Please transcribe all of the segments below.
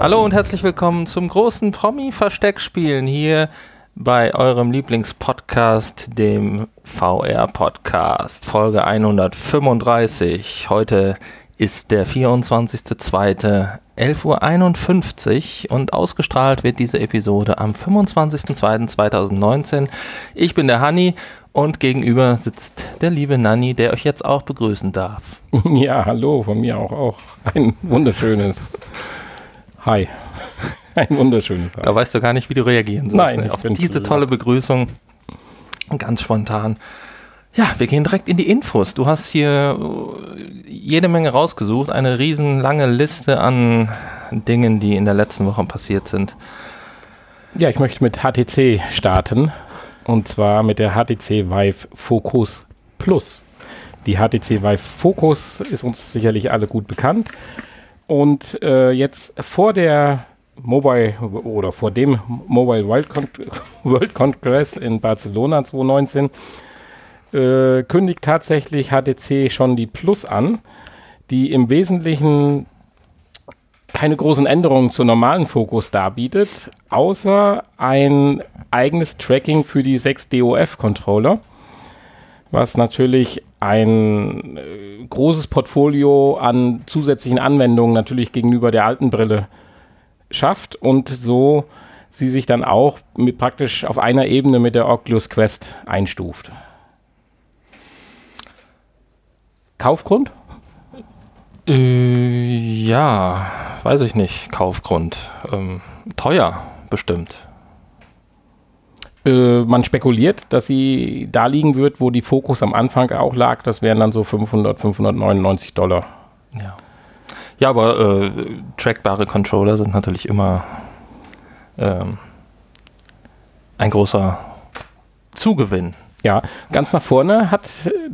Hallo und herzlich willkommen zum großen Promi-Versteckspielen hier bei eurem Lieblingspodcast, dem VR-Podcast, Folge 135. Heute ist der 24.02.11.51 Uhr und ausgestrahlt wird diese Episode am 25.02.2019. Ich bin der Hanni und gegenüber sitzt der liebe Nanni, der euch jetzt auch begrüßen darf. Ja, hallo, von mir auch, auch ein wunderschönes Hi. Ein wunderschönes Hi. Da weißt du gar nicht, wie du reagieren sollst. Nein, ne? auf diese tolle Begrüßung. Ganz spontan. Ja, wir gehen direkt in die Infos. Du hast hier jede Menge rausgesucht, eine riesenlange Liste an Dingen, die in der letzten Woche passiert sind. Ja, ich möchte mit HTC starten. Und zwar mit der HTC Vive Focus Plus. Die HTC Vive Focus ist uns sicherlich alle gut bekannt. Und äh, jetzt vor der Mobile oder vor dem Mobile World, Con World Congress in Barcelona 2019 äh, kündigt tatsächlich HTC schon die Plus an, die im Wesentlichen keine großen Änderungen zur normalen Fokus darbietet, außer ein eigenes Tracking für die 6 DOF-Controller, was natürlich ein äh, großes Portfolio an zusätzlichen Anwendungen natürlich gegenüber der alten Brille schafft und so sie sich dann auch mit praktisch auf einer Ebene mit der Oculus Quest einstuft. Kaufgrund? Äh, ja, weiß ich nicht. Kaufgrund. Ähm, teuer, bestimmt. Äh, man spekuliert, dass sie da liegen wird, wo die Fokus am Anfang auch lag. Das wären dann so 500, 599 Dollar. Ja. Ja, aber äh, trackbare Controller sind natürlich immer ähm, ein großer Zugewinn. Ja, ganz nach vorne hat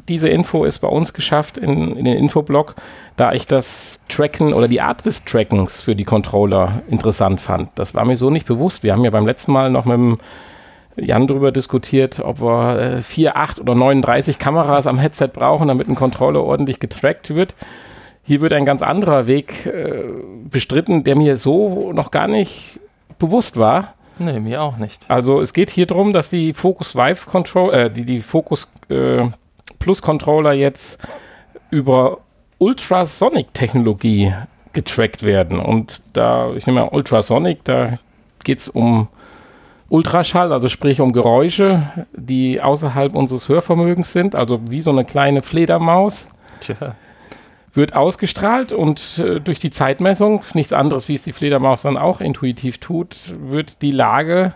diese Info es bei uns geschafft in, in den Infoblog, da ich das Tracken oder die Art des Trackens für die Controller interessant fand. Das war mir so nicht bewusst. Wir haben ja beim letzten Mal noch mit dem Jan darüber diskutiert, ob wir äh, 4, 8 oder 39 Kameras am Headset brauchen, damit ein Controller ordentlich getrackt wird. Hier wird ein ganz anderer Weg äh, bestritten, der mir so noch gar nicht bewusst war. Nee, mir auch nicht. Also es geht hier darum, dass die Focus Vive Controller, äh, die, die Focus äh, Plus Controller jetzt über Ultrasonic-Technologie getrackt werden. Und da, ich nehme mal Ultrasonic, da geht es um Ultraschall, also sprich um Geräusche, die außerhalb unseres Hörvermögens sind, also wie so eine kleine Fledermaus. Tja. Wird ausgestrahlt und äh, durch die Zeitmessung, nichts anderes, wie es die Fledermaus dann auch intuitiv tut, wird die Lage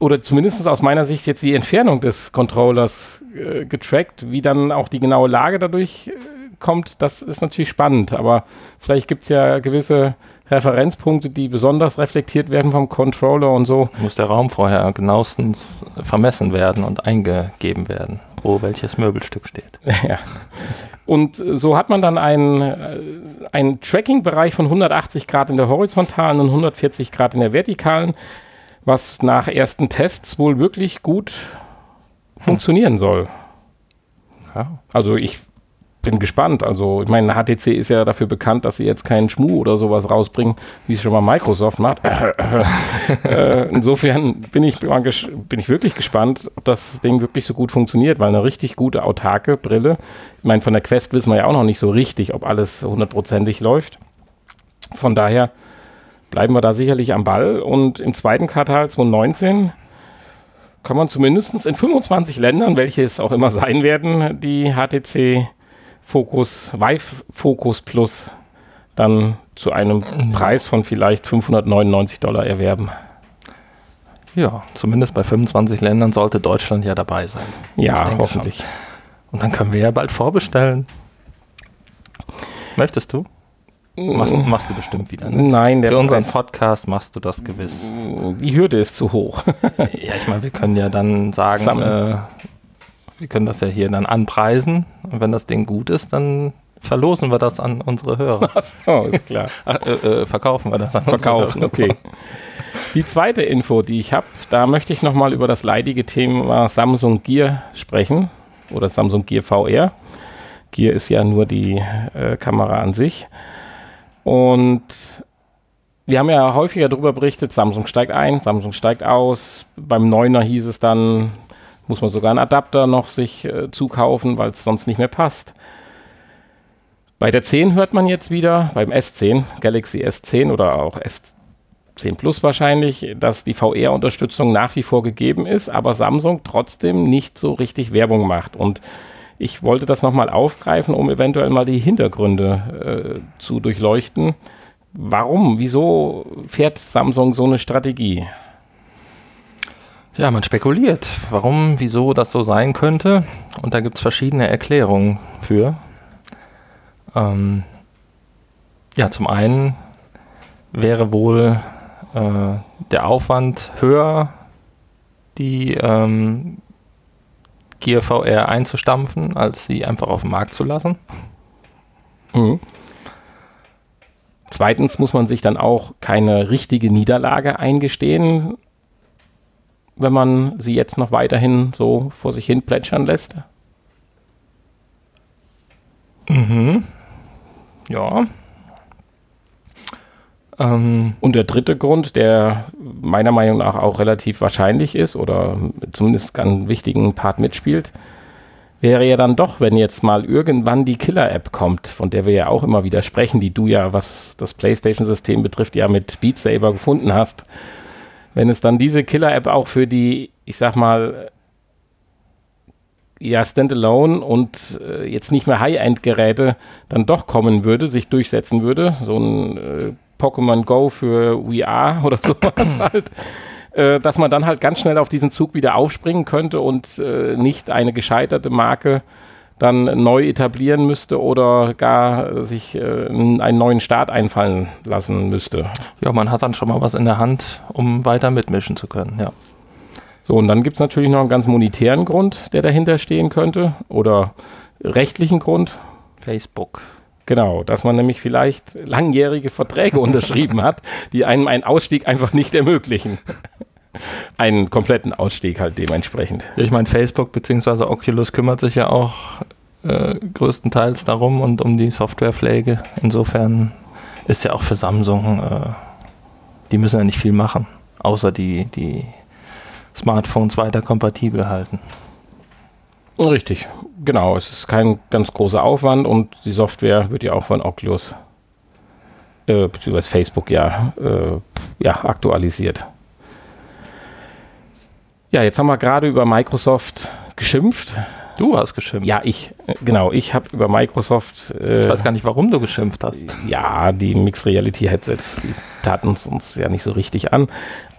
oder zumindest aus meiner Sicht jetzt die Entfernung des Controllers äh, getrackt, wie dann auch die genaue Lage dadurch äh, kommt, das ist natürlich spannend, aber vielleicht gibt es ja gewisse Referenzpunkte, die besonders reflektiert werden vom Controller und so. Muss der Raum vorher genauestens vermessen werden und eingegeben werden, wo welches Möbelstück steht. Ja. Und so hat man dann einen, äh, einen Tracking-Bereich von 180 Grad in der horizontalen und 140 Grad in der vertikalen, was nach ersten Tests wohl wirklich gut hm. funktionieren soll. Ja. Also ich bin gespannt. Also, ich meine, HTC ist ja dafür bekannt, dass sie jetzt keinen Schmuh oder sowas rausbringen, wie es schon mal Microsoft macht. äh, insofern bin ich, bin ich wirklich gespannt, ob das Ding wirklich so gut funktioniert, weil eine richtig gute autarke Brille, ich meine, von der Quest wissen wir ja auch noch nicht so richtig, ob alles hundertprozentig läuft. Von daher bleiben wir da sicherlich am Ball und im zweiten Quartal 2019 kann man zumindest in 25 Ländern, welche es auch immer sein werden, die HTC Focus, Vive Focus Plus dann zu einem Preis von vielleicht 599 Dollar erwerben. Ja, zumindest bei 25 Ländern sollte Deutschland ja dabei sein. Ja, hoffentlich. Schon. Und dann können wir ja bald vorbestellen. Möchtest du? Machst, mm. machst du bestimmt wieder. Ne? Nein, der Für unseren Podcast machst du das gewiss. Die Hürde ist zu hoch. ja, ich meine, wir können ja dann sagen, äh, wir können das ja hier dann anpreisen. Und wenn das Ding gut ist, dann verlosen wir das an unsere Hörer. oh, ist klar. äh, äh, verkaufen wir das an Verkaufen, unsere Hörer. okay. Die zweite Info, die ich habe, da möchte ich nochmal über das leidige Thema Samsung Gear sprechen oder Samsung Gear VR. Gear ist ja nur die äh, Kamera an sich. Und wir haben ja häufiger darüber berichtet, Samsung steigt ein, Samsung steigt aus. Beim 9er hieß es dann, muss man sogar einen Adapter noch sich äh, zukaufen, weil es sonst nicht mehr passt. Bei der 10 hört man jetzt wieder, beim S10, Galaxy S10 oder auch S10 Plus wahrscheinlich, dass die VR-Unterstützung nach wie vor gegeben ist, aber Samsung trotzdem nicht so richtig Werbung macht. Und ich wollte das nochmal aufgreifen, um eventuell mal die Hintergründe äh, zu durchleuchten. Warum? Wieso fährt Samsung so eine Strategie? Ja, man spekuliert, warum, wieso das so sein könnte. Und da gibt es verschiedene Erklärungen für. Ähm, ja, zum einen wäre wohl äh, der Aufwand höher, die ähm, Gear VR einzustampfen, als sie einfach auf den Markt zu lassen. Mhm. Zweitens muss man sich dann auch keine richtige Niederlage eingestehen, wenn man sie jetzt noch weiterhin so vor sich hin plätschern lässt. Mhm. Ja. Ähm. Und der dritte Grund, der meiner Meinung nach auch relativ wahrscheinlich ist oder zumindest einen wichtigen Part mitspielt, wäre ja dann doch, wenn jetzt mal irgendwann die Killer-App kommt, von der wir ja auch immer wieder sprechen, die du ja, was das PlayStation-System betrifft, ja mit Beat Saber gefunden hast. Wenn es dann diese Killer-App auch für die, ich sag mal, ja, Standalone und äh, jetzt nicht mehr High-End-Geräte dann doch kommen würde, sich durchsetzen würde, so ein äh, Pokémon Go für VR oder sowas halt, äh, dass man dann halt ganz schnell auf diesen Zug wieder aufspringen könnte und äh, nicht eine gescheiterte Marke dann neu etablieren müsste oder gar sich äh, einen neuen Start einfallen lassen müsste. Ja, man hat dann schon mal was in der Hand, um weiter mitmischen zu können, ja. So, und dann gibt es natürlich noch einen ganz monetären Grund, der dahinter stehen könnte oder rechtlichen Grund. Facebook. Genau, dass man nämlich vielleicht langjährige Verträge unterschrieben hat, die einem einen Ausstieg einfach nicht ermöglichen einen kompletten Ausstieg halt dementsprechend. Ich meine, Facebook bzw. Oculus kümmert sich ja auch äh, größtenteils darum und um die Softwarepflege. Insofern ist ja auch für Samsung, äh, die müssen ja nicht viel machen, außer die, die Smartphones weiter kompatibel halten. Richtig, genau. Es ist kein ganz großer Aufwand und die Software wird ja auch von Oculus äh, bzw. Facebook ja, äh, ja aktualisiert. Ja, jetzt haben wir gerade über Microsoft geschimpft. Du hast geschimpft. Ja, ich, genau, ich habe über Microsoft. Äh, ich weiß gar nicht, warum du geschimpft hast. Ja, die Mixed Reality Headsets, die taten uns, uns ja nicht so richtig an.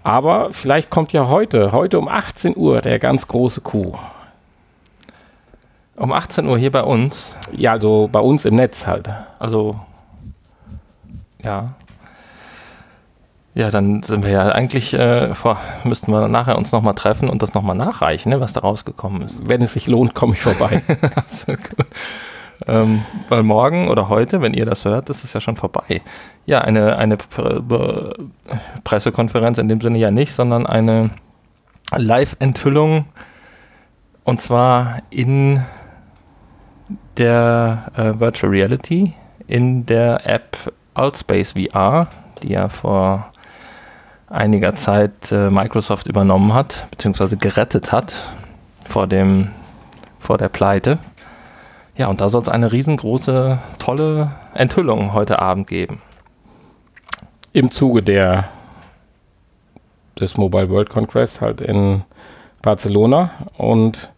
Aber vielleicht kommt ja heute, heute um 18 Uhr, der ganz große Coup. Um 18 Uhr hier bei uns? Ja, also bei uns im Netz halt. Also, ja. Ja, dann sind wir ja eigentlich, äh, vor, müssten wir nachher uns nochmal treffen und das nochmal nachreichen, ne, was da rausgekommen ist. Wenn es sich lohnt, komme ich vorbei. so, gut. Ähm, weil morgen oder heute, wenn ihr das hört, ist es ja schon vorbei. Ja, eine, eine Pre Pressekonferenz in dem Sinne ja nicht, sondern eine Live-Enthüllung und zwar in der äh, Virtual Reality, in der App Altspace VR, die ja vor einiger Zeit äh, Microsoft übernommen hat, beziehungsweise gerettet hat vor, dem, vor der Pleite. Ja, und da soll es eine riesengroße, tolle Enthüllung heute Abend geben. Im Zuge der, des Mobile World Congress halt in Barcelona und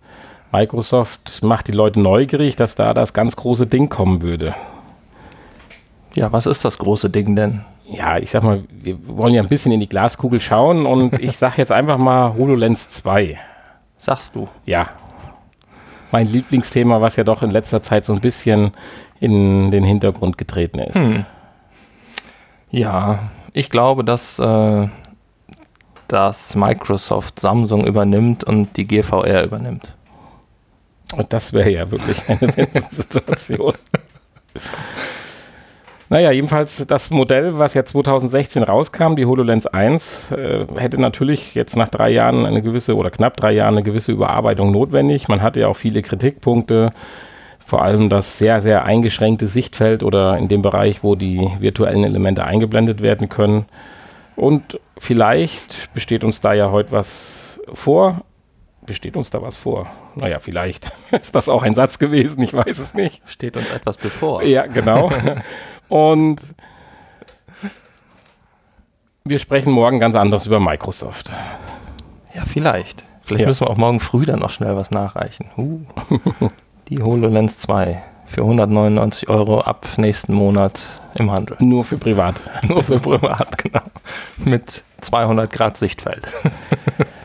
Microsoft macht die Leute neugierig, dass da das ganz große Ding kommen würde. Ja, was ist das große Ding denn? Ja, ich sag mal, wir wollen ja ein bisschen in die Glaskugel schauen und ich sag jetzt einfach mal HoloLens 2. Sagst du? Ja. Mein Lieblingsthema, was ja doch in letzter Zeit so ein bisschen in den Hintergrund getreten ist. Hm. Ja, ich glaube, dass, äh, dass Microsoft Samsung übernimmt und die GVR übernimmt. Und das wäre ja wirklich eine Situation. Naja, jedenfalls das Modell, was ja 2016 rauskam, die HoloLens 1, äh, hätte natürlich jetzt nach drei Jahren eine gewisse oder knapp drei Jahren eine gewisse Überarbeitung notwendig. Man hatte ja auch viele Kritikpunkte vor allem das sehr, sehr eingeschränkte Sichtfeld oder in dem Bereich, wo die virtuellen Elemente eingeblendet werden können. Und vielleicht besteht uns da ja heute was vor. Besteht uns da was vor? Naja, vielleicht ist das auch ein Satz gewesen, ich weiß es nicht. Steht uns etwas bevor. Ja, genau. Und wir sprechen morgen ganz anders über Microsoft. Ja, vielleicht. Vielleicht Ja. müssen wir auch morgen früh dann noch schnell was nachreichen. Uh. Die HoloLens 2 für 199 Euro ab nächsten Monat im Handel. Nur für privat. Nur für privat, genau. Mit 200 Grad Sichtfeld.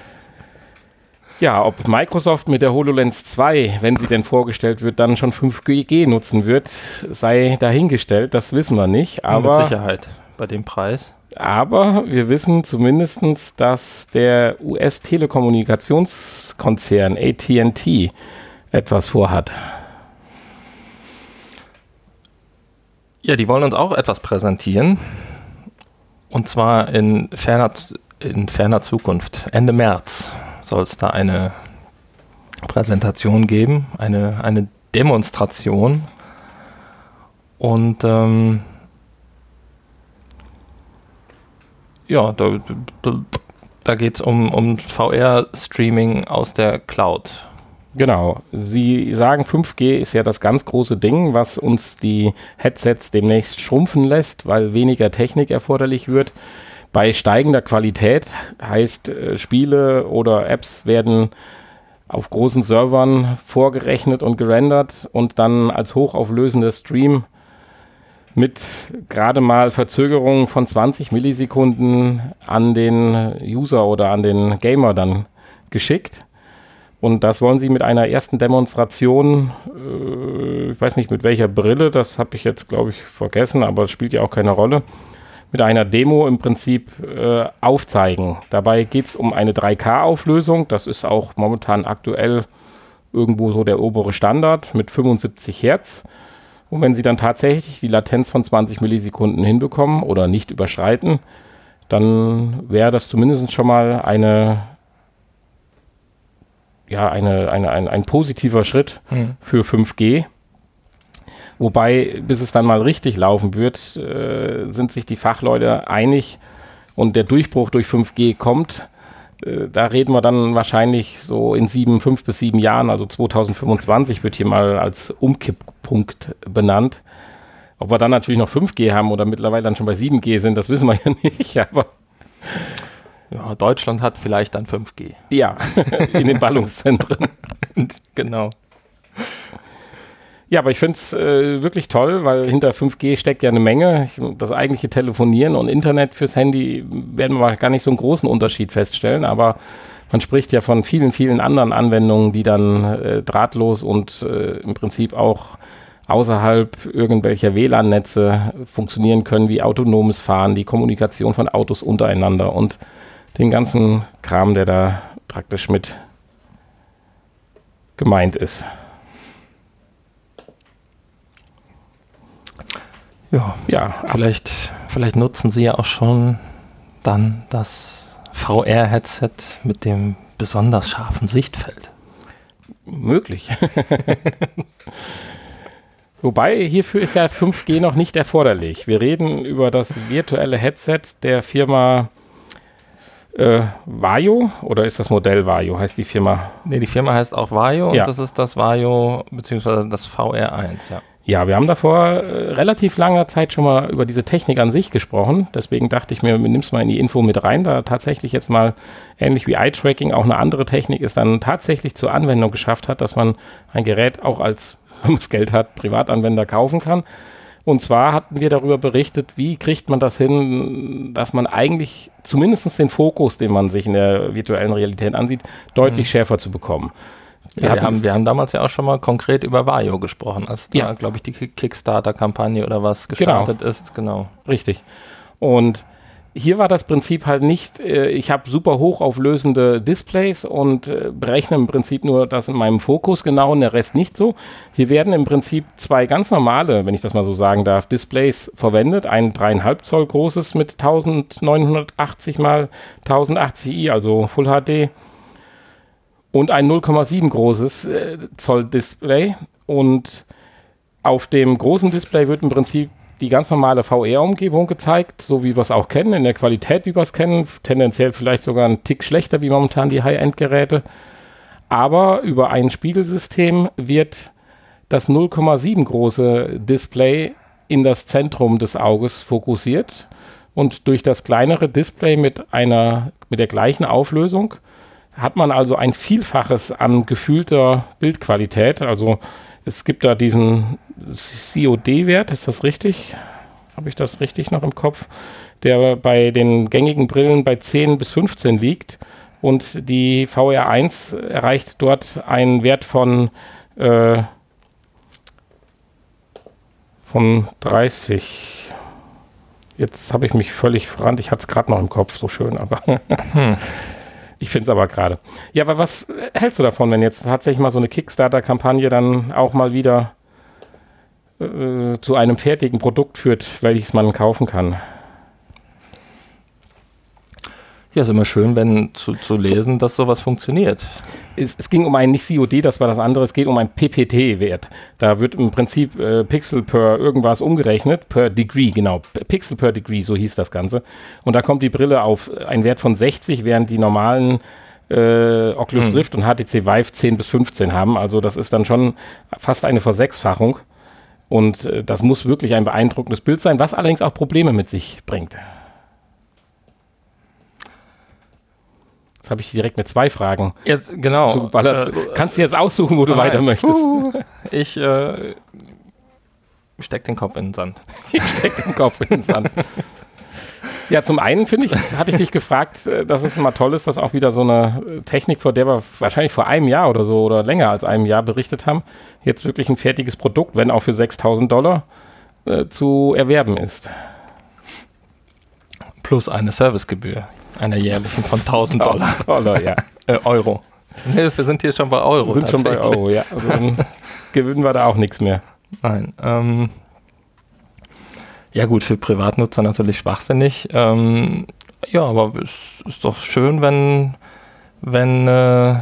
Ja, ob Microsoft mit der HoloLens 2, wenn sie denn vorgestellt wird, dann schon 5G nutzen wird, sei dahingestellt. Das wissen wir nicht. Mit Aber, Sicherheit bei dem Preis. aber wir wissen zumindest, dass der US-Telekommunikationskonzern ATT etwas vorhat. Ja, die wollen uns auch etwas präsentieren. Und zwar in ferner, in ferner Zukunft. Ende März soll es da eine Präsentation geben, eine, eine Demonstration. Und ähm, ja, da, da geht es um, um VR-Streaming aus der Cloud. Genau. Sie sagen, 5G ist ja das ganz große Ding, was uns die Headsets demnächst schrumpfen lässt, weil weniger Technik erforderlich wird. Bei steigender Qualität heißt, äh, Spiele oder Apps werden auf großen Servern vorgerechnet und gerendert und dann als hochauflösender Stream mit gerade mal Verzögerungen von 20 Millisekunden an den User oder an den Gamer dann geschickt. Und das wollen sie mit einer ersten Demonstration, äh, ich weiß nicht mit welcher Brille, das habe ich jetzt, glaube ich, vergessen, aber es spielt ja auch keine Rolle, mit einer Demo im Prinzip äh, aufzeigen. Dabei geht es um eine 3K-Auflösung, das ist auch momentan aktuell irgendwo so der obere Standard mit 75 Hertz. Und wenn sie dann tatsächlich die Latenz von 20 Millisekunden hinbekommen oder nicht überschreiten, dann wäre das zumindest schon mal eine ja, eine, eine, ein, ein positiver Schritt Hm. für 5G. Wobei, bis es dann mal richtig laufen wird, äh, sind sich die Fachleute einig und der Durchbruch durch 5G kommt. Äh, da reden wir dann wahrscheinlich so in sieben, fünf bis sieben Jahren, also 2025 wird hier mal als Umkipppunkt benannt. Ob wir dann natürlich noch 5G haben oder mittlerweile dann schon bei 7G sind, das wissen wir ja nicht, aber Ja, Deutschland hat vielleicht dann 5G. ja, in den Ballungszentren. genau. Ja, aber ich finde es äh, wirklich toll, weil hinter 5G steckt ja eine Menge. Ich, das eigentliche Telefonieren und Internet fürs Handy werden wir gar nicht so einen großen Unterschied feststellen, aber man spricht ja von vielen, vielen anderen Anwendungen, die dann äh, drahtlos und äh, im Prinzip auch außerhalb irgendwelcher WLAN-Netze funktionieren können, wie autonomes Fahren, die Kommunikation von Autos untereinander und den ganzen Kram, der da praktisch mit gemeint ist. Ja, Ja, vielleicht, vielleicht nutzen Sie ja auch schon dann das VR-Headset mit dem besonders scharfen Sichtfeld. Möglich. Wobei, hierfür ist ja 5G noch nicht erforderlich. Wir reden über das virtuelle Headset der Firma äh, Vajo oder ist das Modell Vajo, heißt die Firma? Nee, die Firma heißt auch Vajo Ja. und das ist das Vajo beziehungsweise das VR1, ja. Ja, wir haben da vor äh, relativ langer Zeit schon mal über diese Technik an sich gesprochen. Deswegen dachte ich mir, nimm's mal in die Info mit rein, da tatsächlich jetzt mal ähnlich wie Eye-Tracking auch eine andere Technik ist, dann tatsächlich zur Anwendung geschafft hat, dass man ein Gerät auch als, wenn man das Geld hat, Privatanwender kaufen kann. Und zwar hatten wir darüber berichtet, wie kriegt man das hin, dass man eigentlich zumindest den Fokus, den man sich in der virtuellen Realität ansieht, deutlich schärfer zu bekommen. Ja, wir, haben, wir haben damals ja auch schon mal konkret über Vajo gesprochen, als da, Ja. glaube ich, die Kick- Kickstarter-Kampagne oder was gestartet ist. Genau. Richtig. Und hier war das Prinzip halt nicht, äh, ich habe super hochauflösende Displays und äh, berechne im Prinzip nur das in meinem Fokus genau und der Rest nicht so. Hier werden im Prinzip zwei ganz normale, wenn ich das mal so sagen darf, Displays verwendet. Ein dreieinhalb Zoll großes mit 1980 mal 1080i, also Full HD und ein 0,7 großes äh, Zoll Display und auf dem großen Display wird im Prinzip die ganz normale VR-Umgebung gezeigt, so wie wir es auch kennen, in der Qualität, wie wir es kennen, tendenziell vielleicht sogar ein Tick schlechter wie momentan die High-End-Geräte. Aber über ein Spiegelsystem wird das 0,7 große Display in das Zentrum des Auges fokussiert. Und durch das kleinere Display mit einer mit der gleichen Auflösung hat man also ein Vielfaches an gefühlter Bildqualität. Also es gibt da diesen COD-Wert, ist das richtig? Habe ich das richtig noch im Kopf? Der bei den gängigen Brillen bei 10 bis 15 liegt und die VR1 erreicht dort einen Wert von, äh, von 30. Jetzt habe ich mich völlig verrannt. Ich hatte es gerade noch im Kopf, so schön, aber hm. Ich finde es aber gerade. Ja, aber was hältst du davon, wenn jetzt tatsächlich mal so eine Kickstarter-Kampagne dann auch mal wieder äh, zu einem fertigen Produkt führt, welches man kaufen kann? Ja, ist immer schön, wenn zu, zu lesen, dass sowas funktioniert. Es, es, ging um ein nicht COD, das war das andere, es geht um einen PPT-Wert. Da wird im Prinzip äh, Pixel per irgendwas umgerechnet, per Degree, genau. Pixel per Degree, so hieß das Ganze. Und da kommt die Brille auf einen Wert von 60, während die normalen äh, Oculus hm. Rift und HTC Vive 10 bis 15 haben. Also das ist dann schon fast eine Versechsfachung. Und äh, das muss wirklich ein beeindruckendes Bild sein, was allerdings auch Probleme mit sich bringt. Jetzt habe ich direkt mit zwei Fragen. Jetzt, genau. Äh, kannst du jetzt aussuchen, wo du weiter möchtest? Ich äh, steck den Kopf in den Sand. Ich steck den Kopf in den Sand. Ja, zum einen finde ich, hatte ich dich gefragt, äh, dass es immer toll ist, dass auch wieder so eine äh, Technik, vor der wir wahrscheinlich vor einem Jahr oder so oder länger als einem Jahr berichtet haben, jetzt wirklich ein fertiges Produkt, wenn auch für 6000 Dollar, äh, zu erwerben ist. Plus eine Servicegebühr einer jährlichen von 1000 Dollar. Dollar ja. äh, Euro. Nee, wir sind hier schon bei Euro. Wir sind schon bei Euro, ja. Also dann gewinnen wir da auch nichts mehr. Nein. Ähm, ja gut, für Privatnutzer natürlich schwachsinnig. Ähm, ja, aber es ist doch schön, wenn, wenn äh,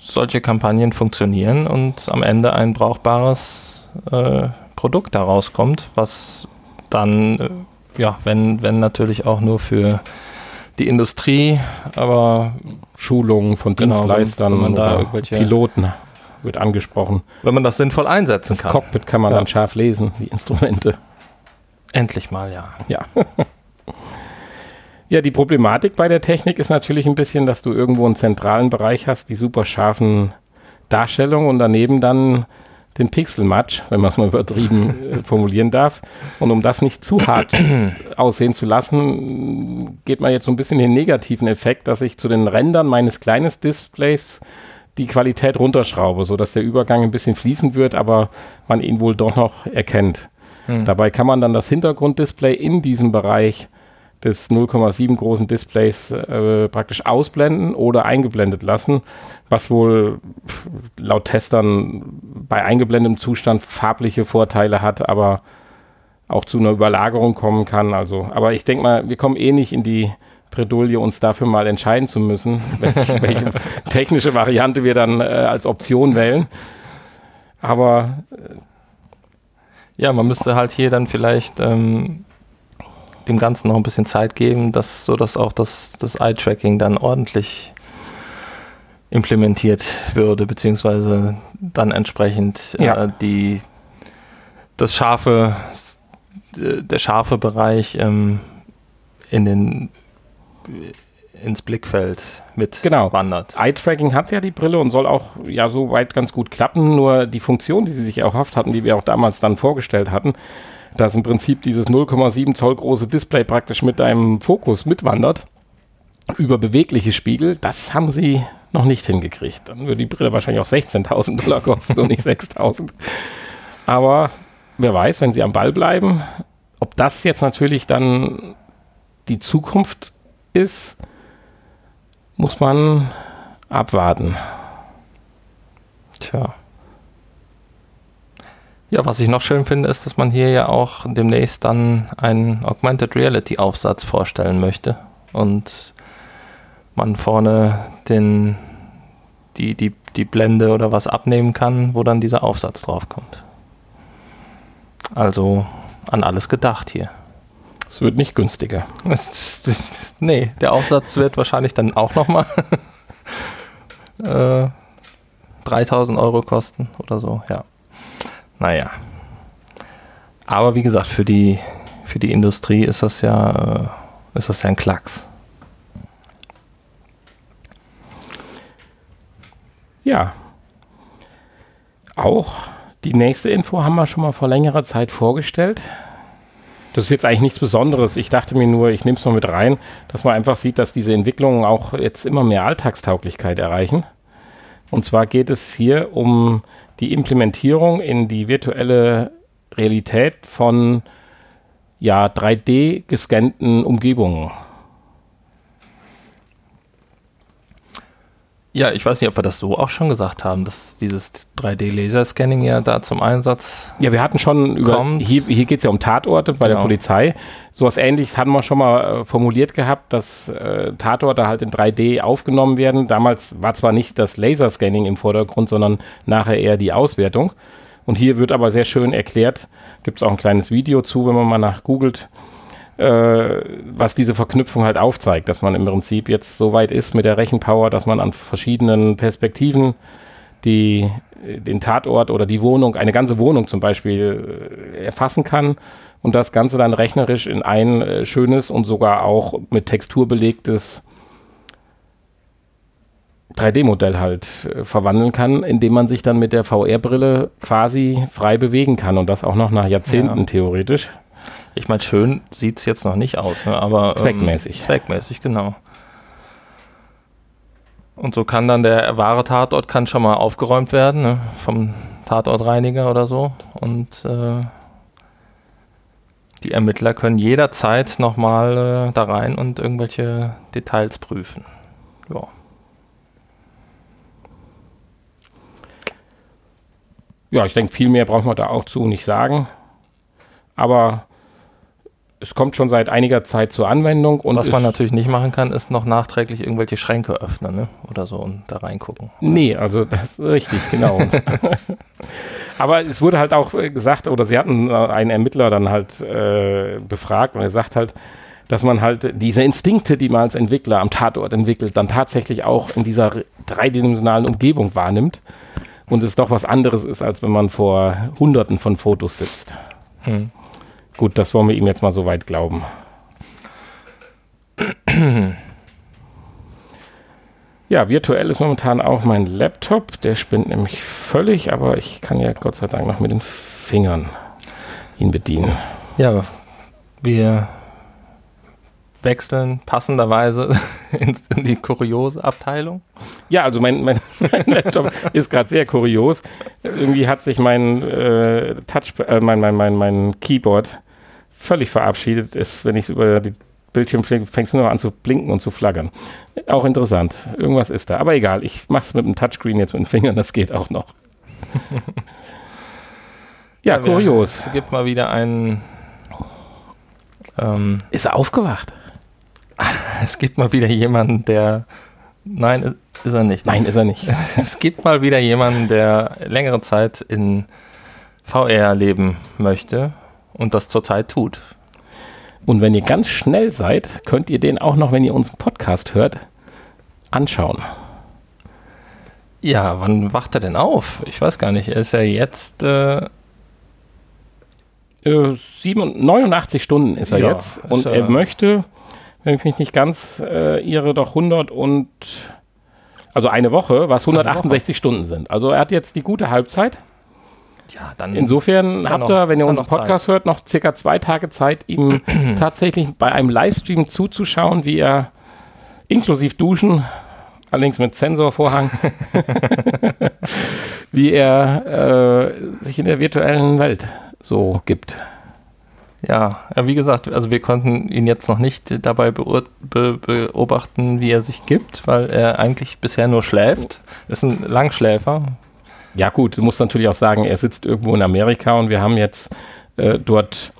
solche Kampagnen funktionieren und am Ende ein brauchbares äh, Produkt daraus kommt, was dann, äh, ja, wenn, wenn natürlich auch nur für die Industrie, aber Schulungen von genau, Dienstleistern wenn, wenn irgendwelche Piloten wird angesprochen. Wenn man das sinnvoll einsetzen das kann. Cockpit kann man ja. dann scharf lesen, die Instrumente. Endlich mal, ja. Ja. ja, die Problematik bei der Technik ist natürlich ein bisschen, dass du irgendwo einen zentralen Bereich hast, die super scharfen Darstellungen und daneben dann den Pixelmatch, wenn man es mal übertrieben äh, formulieren darf. Und um das nicht zu hart aussehen zu lassen, geht man jetzt so ein bisschen den negativen Effekt, dass ich zu den Rändern meines kleinen Displays die Qualität runterschraube, sodass der Übergang ein bisschen fließend wird, aber man ihn wohl doch noch erkennt. Hm. Dabei kann man dann das Hintergrunddisplay in diesem Bereich des 0,7 großen Displays äh, praktisch ausblenden oder eingeblendet lassen, was wohl laut Testern bei eingeblendetem Zustand farbliche Vorteile hat, aber auch zu einer Überlagerung kommen kann. Also, aber ich denke mal, wir kommen eh nicht in die Bredouille, uns dafür mal entscheiden zu müssen, welche, welche technische Variante wir dann äh, als Option wählen. Aber äh, ja, man müsste halt hier dann vielleicht ähm, dem Ganzen noch ein bisschen Zeit geben, dass, sodass auch das, das Eye-Tracking dann ordentlich implementiert würde, beziehungsweise dann entsprechend äh, ja. äh, die, das scharfe, der scharfe Bereich ähm, in den, ins Blickfeld mit genau. wandert. Eye-Tracking hat ja die Brille und soll auch ja so weit ganz gut klappen, nur die Funktion, die sie sich erhofft hatten, die wir auch damals dann vorgestellt hatten, dass im Prinzip dieses 0,7 Zoll große Display praktisch mit deinem Fokus mitwandert über bewegliche Spiegel, das haben sie noch nicht hingekriegt. Dann würde die Brille wahrscheinlich auch 16.000 Dollar kosten und nicht 6.000. Aber wer weiß, wenn sie am Ball bleiben, ob das jetzt natürlich dann die Zukunft ist, muss man abwarten. Tja. Ja, was ich noch schön finde, ist, dass man hier ja auch demnächst dann einen Augmented Reality Aufsatz vorstellen möchte und man vorne den, die, die, die Blende oder was abnehmen kann, wo dann dieser Aufsatz draufkommt. Also an alles gedacht hier. Es wird nicht günstiger. nee, der Aufsatz wird wahrscheinlich dann auch nochmal äh, 3000 Euro kosten oder so, ja. Naja. Aber wie gesagt, für die, für die Industrie ist das ja, äh, ist das ja ein Klacks. Ja. Auch die nächste Info haben wir schon mal vor längerer Zeit vorgestellt. Das ist jetzt eigentlich nichts Besonderes. Ich dachte mir nur, ich nehme es mal mit rein, dass man einfach sieht, dass diese Entwicklungen auch jetzt immer mehr Alltagstauglichkeit erreichen. Und zwar geht es hier um die Implementierung in die virtuelle Realität von ja, 3D gescannten Umgebungen. Ja, ich weiß nicht, ob wir das so auch schon gesagt haben, dass dieses 3D-Laserscanning ja da zum Einsatz Ja, wir hatten schon über, Kommt. hier, hier geht es ja um Tatorte bei der Genau. Polizei. Sowas ähnliches hatten wir schon mal äh, formuliert gehabt, dass äh, Tatorte halt in 3D aufgenommen werden. Damals war zwar nicht das Laserscanning im Vordergrund, sondern nachher eher die Auswertung. Und hier wird aber sehr schön erklärt, gibt es auch ein kleines Video zu, wenn man mal nach googelt, was diese Verknüpfung halt aufzeigt, dass man im Prinzip jetzt so weit ist mit der Rechenpower, dass man an verschiedenen Perspektiven die, den Tatort oder die Wohnung, eine ganze Wohnung zum Beispiel äh, erfassen kann und das Ganze dann rechnerisch in ein äh, schönes und sogar auch mit Textur belegtes 3D-Modell halt äh, verwandeln kann, indem man sich dann mit der VR-Brille quasi frei bewegen kann und das auch noch nach Jahrzehnten Ja. theoretisch. Ich meine, schön sieht es jetzt noch nicht aus, ne? aber Zweckmäßig. Ähm, zweckmäßig, genau. Und so kann dann der wahre Tatort kann schon mal aufgeräumt werden ne? vom Tatortreiniger oder so. Und äh, die Ermittler können jederzeit nochmal äh, da rein und irgendwelche Details prüfen. Ja. Ja, ich denke, viel mehr braucht man da auch zu nicht sagen. Aber es kommt schon seit einiger Zeit zur Anwendung und Was man natürlich nicht machen kann, ist noch nachträglich irgendwelche Schränke öffnen ne? oder so und da reingucken. Nee, also das ist richtig, genau. Aber es wurde halt auch äh, gesagt, oder sie hatten äh, einen Ermittler dann halt äh, befragt und er sagt halt, dass man halt diese Instinkte, die man als Entwickler am Tatort entwickelt, dann tatsächlich auch in dieser re- dreidimensionalen Umgebung wahrnimmt und es doch was anderes ist, als wenn man vor hunderten von Fotos sitzt. Hm. Gut, das wollen wir ihm jetzt mal so weit glauben. Ja, virtuell ist momentan auch mein Laptop. Der spinnt nämlich völlig, aber ich kann ja Gott sei Dank noch mit den Fingern ihn bedienen. Ja, wir wechseln passenderweise in die kuriose Abteilung. Ja, also mein, mein, mein Laptop ist gerade sehr kurios. Irgendwie hat sich mein äh, Touch, äh, mein, mein, mein, mein Keyboard völlig verabschiedet. Ist, wenn ich über die Bildschirm fliege, fängt es nur noch an zu blinken und zu flackern. Auch interessant. Irgendwas ist da. Aber egal, ich mache es mit dem Touchscreen jetzt mit den Fingern, das geht auch noch. ja, wir- kurios. Es gibt mal wieder einen. Ähm, Ist er aufgewacht? es gibt mal wieder jemanden, der. Nein, ist er nicht. Nein, ist er nicht. Es gibt mal wieder jemanden, der längere Zeit in VR leben möchte und das zurzeit tut. Und wenn ihr ganz schnell seid, könnt ihr den auch noch, wenn ihr unseren Podcast hört, anschauen. Ja, wann wacht er denn auf? Ich weiß gar nicht. Er ist ja jetzt. Äh, Äh, sieben- 89 Stunden ist er Ja, jetzt. ist Und ja- er möchte, wenn ich mich nicht ganz äh, irre, doch 100 und. Also eine Woche, was 168 Stunden sind. Also er hat jetzt die gute Halbzeit. Ja, dann. Insofern habt noch- ihr, wenn ihr unseren Podcast hört, noch circa zwei Tage Zeit, ihm tatsächlich bei einem Livestream zuzuschauen, wie er inklusive Duschen, allerdings mit Sensorvorhang, wie er äh, sich in der virtuellen Welt so gibt. Ja, wie gesagt, also wir konnten ihn jetzt noch nicht dabei beobachten, wie er sich gibt, weil er eigentlich bisher nur schläft. Ist ein Langschläfer. Ja gut, du musst natürlich auch sagen, er sitzt irgendwo in Amerika und wir haben jetzt äh, dort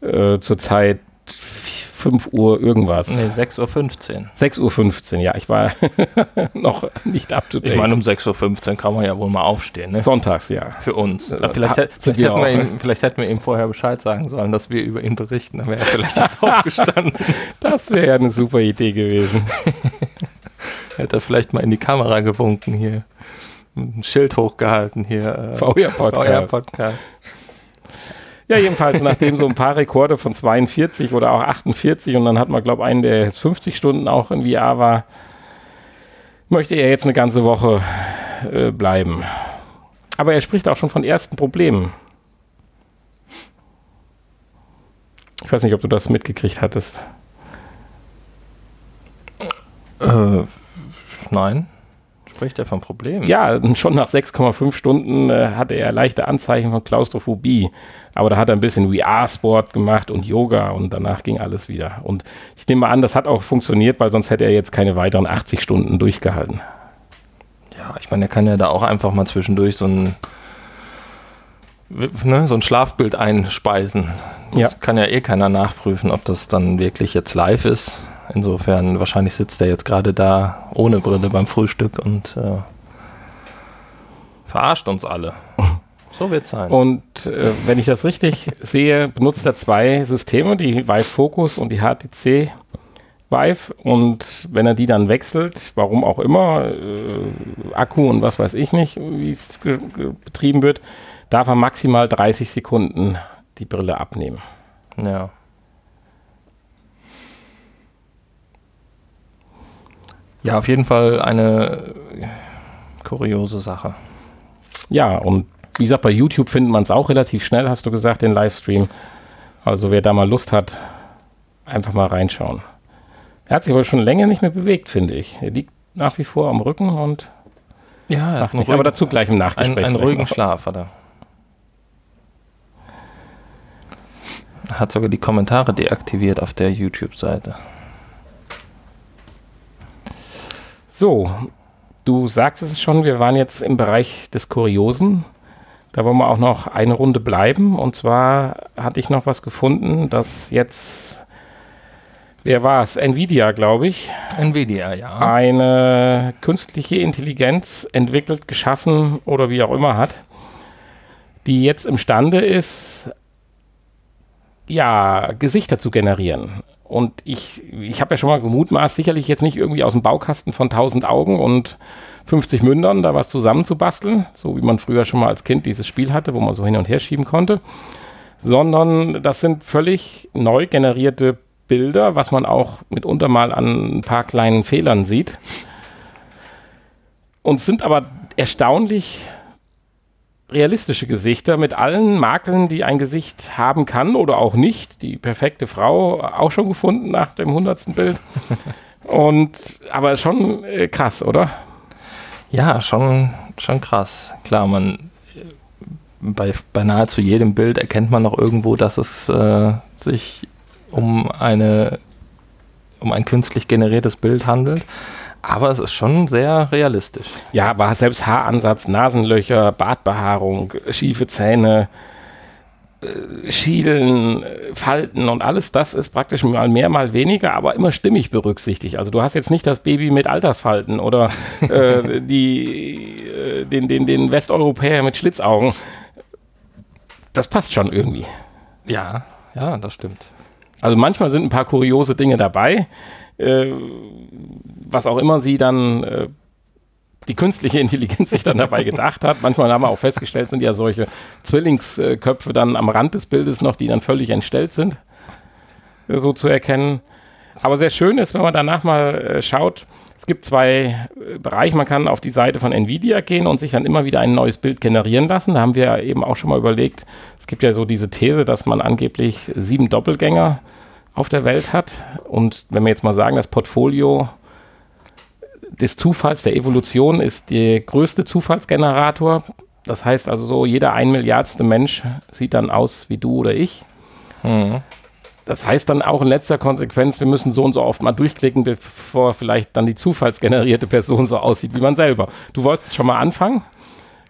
äh, zurzeit 5 Uhr irgendwas. Nee, 6.15 Uhr. 6.15 Uhr, ja, ich war noch nicht up to date. Ich meine, um 6.15 Uhr kann man ja wohl mal aufstehen, ne? Sonntags, ja. Für uns. Äh, vielleicht, ha- vielleicht, hätten wir auch. ihm, vielleicht hätten wir ihm vorher Bescheid sagen sollen, dass wir über ihn berichten. Dann wäre er vielleicht jetzt aufgestanden. Das wäre ja eine super Idee gewesen. Hätte er vielleicht mal in die Kamera gewunken hier. Ein Schild hochgehalten hier. Äh, VR-Podcast. VR-Podcast. Ja, jedenfalls, nachdem so ein paar Rekorde von 42 oder auch 48 und dann hat man, glaube ich, einen, der jetzt 50 Stunden auch in VR war, möchte er jetzt eine ganze Woche äh, bleiben. Aber er spricht auch schon von ersten Problemen. Ich weiß nicht, ob du das mitgekriegt hattest. Äh, nein. Spricht er von Problemen? Ja, schon nach 6,5 Stunden äh, hatte er leichte Anzeichen von Klaustrophobie. Aber da hat er ein bisschen VR-Sport gemacht und Yoga und danach ging alles wieder. Und ich nehme mal an, das hat auch funktioniert, weil sonst hätte er jetzt keine weiteren 80 Stunden durchgehalten. Ja, ich meine, er kann ja da auch einfach mal zwischendurch so ein, ne, so ein Schlafbild einspeisen. Ja. Das kann ja eh keiner nachprüfen, ob das dann wirklich jetzt live ist. Insofern, wahrscheinlich sitzt er jetzt gerade da ohne Brille beim Frühstück und äh, verarscht uns alle. So wird's sein. Und äh, wenn ich das richtig sehe, benutzt er zwei Systeme, die Vive Focus und die HTC Vive. Und wenn er die dann wechselt, warum auch immer, äh, Akku und was weiß ich nicht, wie es betrieben wird, darf er maximal 30 Sekunden die Brille abnehmen. Ja. Ja, auf jeden Fall eine kuriose Sache. Ja, und wie gesagt, bei YouTube findet man es auch relativ schnell, hast du gesagt, den Livestream. Also wer da mal Lust hat, einfach mal reinschauen. Er hat sich aber schon länger nicht mehr bewegt, finde ich. Er liegt nach wie vor am Rücken und Ja, macht hat einen nicht. Aber dazu gleich im Nachgespräch. einen, einen ruhigen. Schlaf hat er. Hat sogar die Kommentare deaktiviert auf der YouTube-Seite. So, du sagst es schon, wir waren jetzt im Bereich des Kuriosen. Da wollen wir auch noch eine Runde bleiben. Und zwar hatte ich noch was gefunden, das jetzt, wer war es? Nvidia, glaube ich, Nvidia, ja. eine künstliche Intelligenz entwickelt, geschaffen oder wie auch immer hat, die jetzt imstande ist, ja, Gesichter zu generieren. Und ich, ich habe ja schon mal gemutmaßt, sicherlich jetzt nicht irgendwie aus dem Baukasten von 1000 Augen und 50 Mündern da was zusammenzubasteln, so wie man früher schon mal als Kind dieses Spiel hatte, wo man so hin und her schieben konnte, sondern das sind völlig neu generierte Bilder, was man auch mitunter mal an ein paar kleinen Fehlern sieht. Und sind aber erstaunlich realistische Gesichter mit allen Makeln, die ein Gesicht haben kann oder auch nicht. Die perfekte Frau auch schon gefunden nach dem hundertsten Bild. Und aber schon äh, krass, oder? Ja, schon, schon krass. Klar, man bei, bei nahezu jedem Bild erkennt man noch irgendwo, dass es äh, sich um eine um ein künstlich generiertes Bild handelt. Aber es ist schon sehr realistisch. Ja, war selbst Haaransatz, Nasenlöcher, Bartbehaarung, schiefe Zähne, äh, Schielen, äh, Falten und alles das ist praktisch mal mehr, mal weniger, aber immer stimmig berücksichtigt. Also du hast jetzt nicht das Baby mit Altersfalten oder äh, die, äh, den, den, den Westeuropäer mit Schlitzaugen. Das passt schon irgendwie. Ja, ja, das stimmt. Also manchmal sind ein paar kuriose Dinge dabei, äh, was auch immer sie dann, äh, die künstliche Intelligenz sich dann dabei gedacht hat. Manchmal haben wir auch festgestellt, sind ja solche Zwillingsköpfe dann am Rand des Bildes noch, die dann völlig entstellt sind, äh, so zu erkennen. Aber sehr schön ist, wenn man danach mal äh, schaut, es gibt zwei äh, Bereiche. Man kann auf die Seite von Nvidia gehen und sich dann immer wieder ein neues Bild generieren lassen. Da haben wir eben auch schon mal überlegt, es gibt ja so diese These, dass man angeblich sieben Doppelgänger auf der Welt hat. Und wenn wir jetzt mal sagen, das Portfolio des Zufalls, der Evolution ist der größte Zufallsgenerator. Das heißt also so, jeder ein Milliardste Mensch sieht dann aus wie du oder ich. Das heißt dann auch in letzter Konsequenz, wir müssen so und so oft mal durchklicken, bevor vielleicht dann die zufallsgenerierte Person so aussieht wie man selber. Du wolltest schon mal anfangen?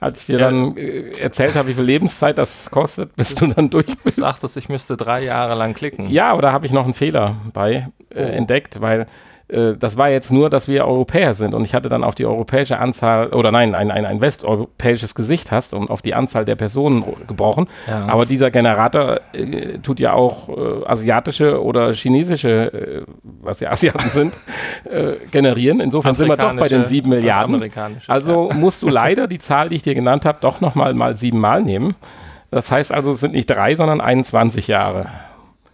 Als ich dir ja. dann äh, erzählt habe, wie viel Lebenszeit das kostet, bis du dann durch bist. Du sagtest, ich müsste drei Jahre lang klicken. Ja, aber da habe ich noch einen Fehler bei äh, oh. entdeckt, weil äh, das war jetzt nur, dass wir Europäer sind und ich hatte dann auf die europäische Anzahl, oder nein, ein, ein, ein westeuropäisches Gesicht hast und auf die Anzahl der Personen gebrochen. Ja. Aber dieser Generator äh, tut ja auch äh, asiatische oder chinesische, äh, was ja Asiaten sind, äh, generieren. Insofern sind wir doch bei den sieben Milliarden. Also ja. musst du leider die Zahl, die ich dir genannt habe, doch nochmal mal sieben Mal nehmen. Das heißt also, es sind nicht drei, sondern 21 Jahre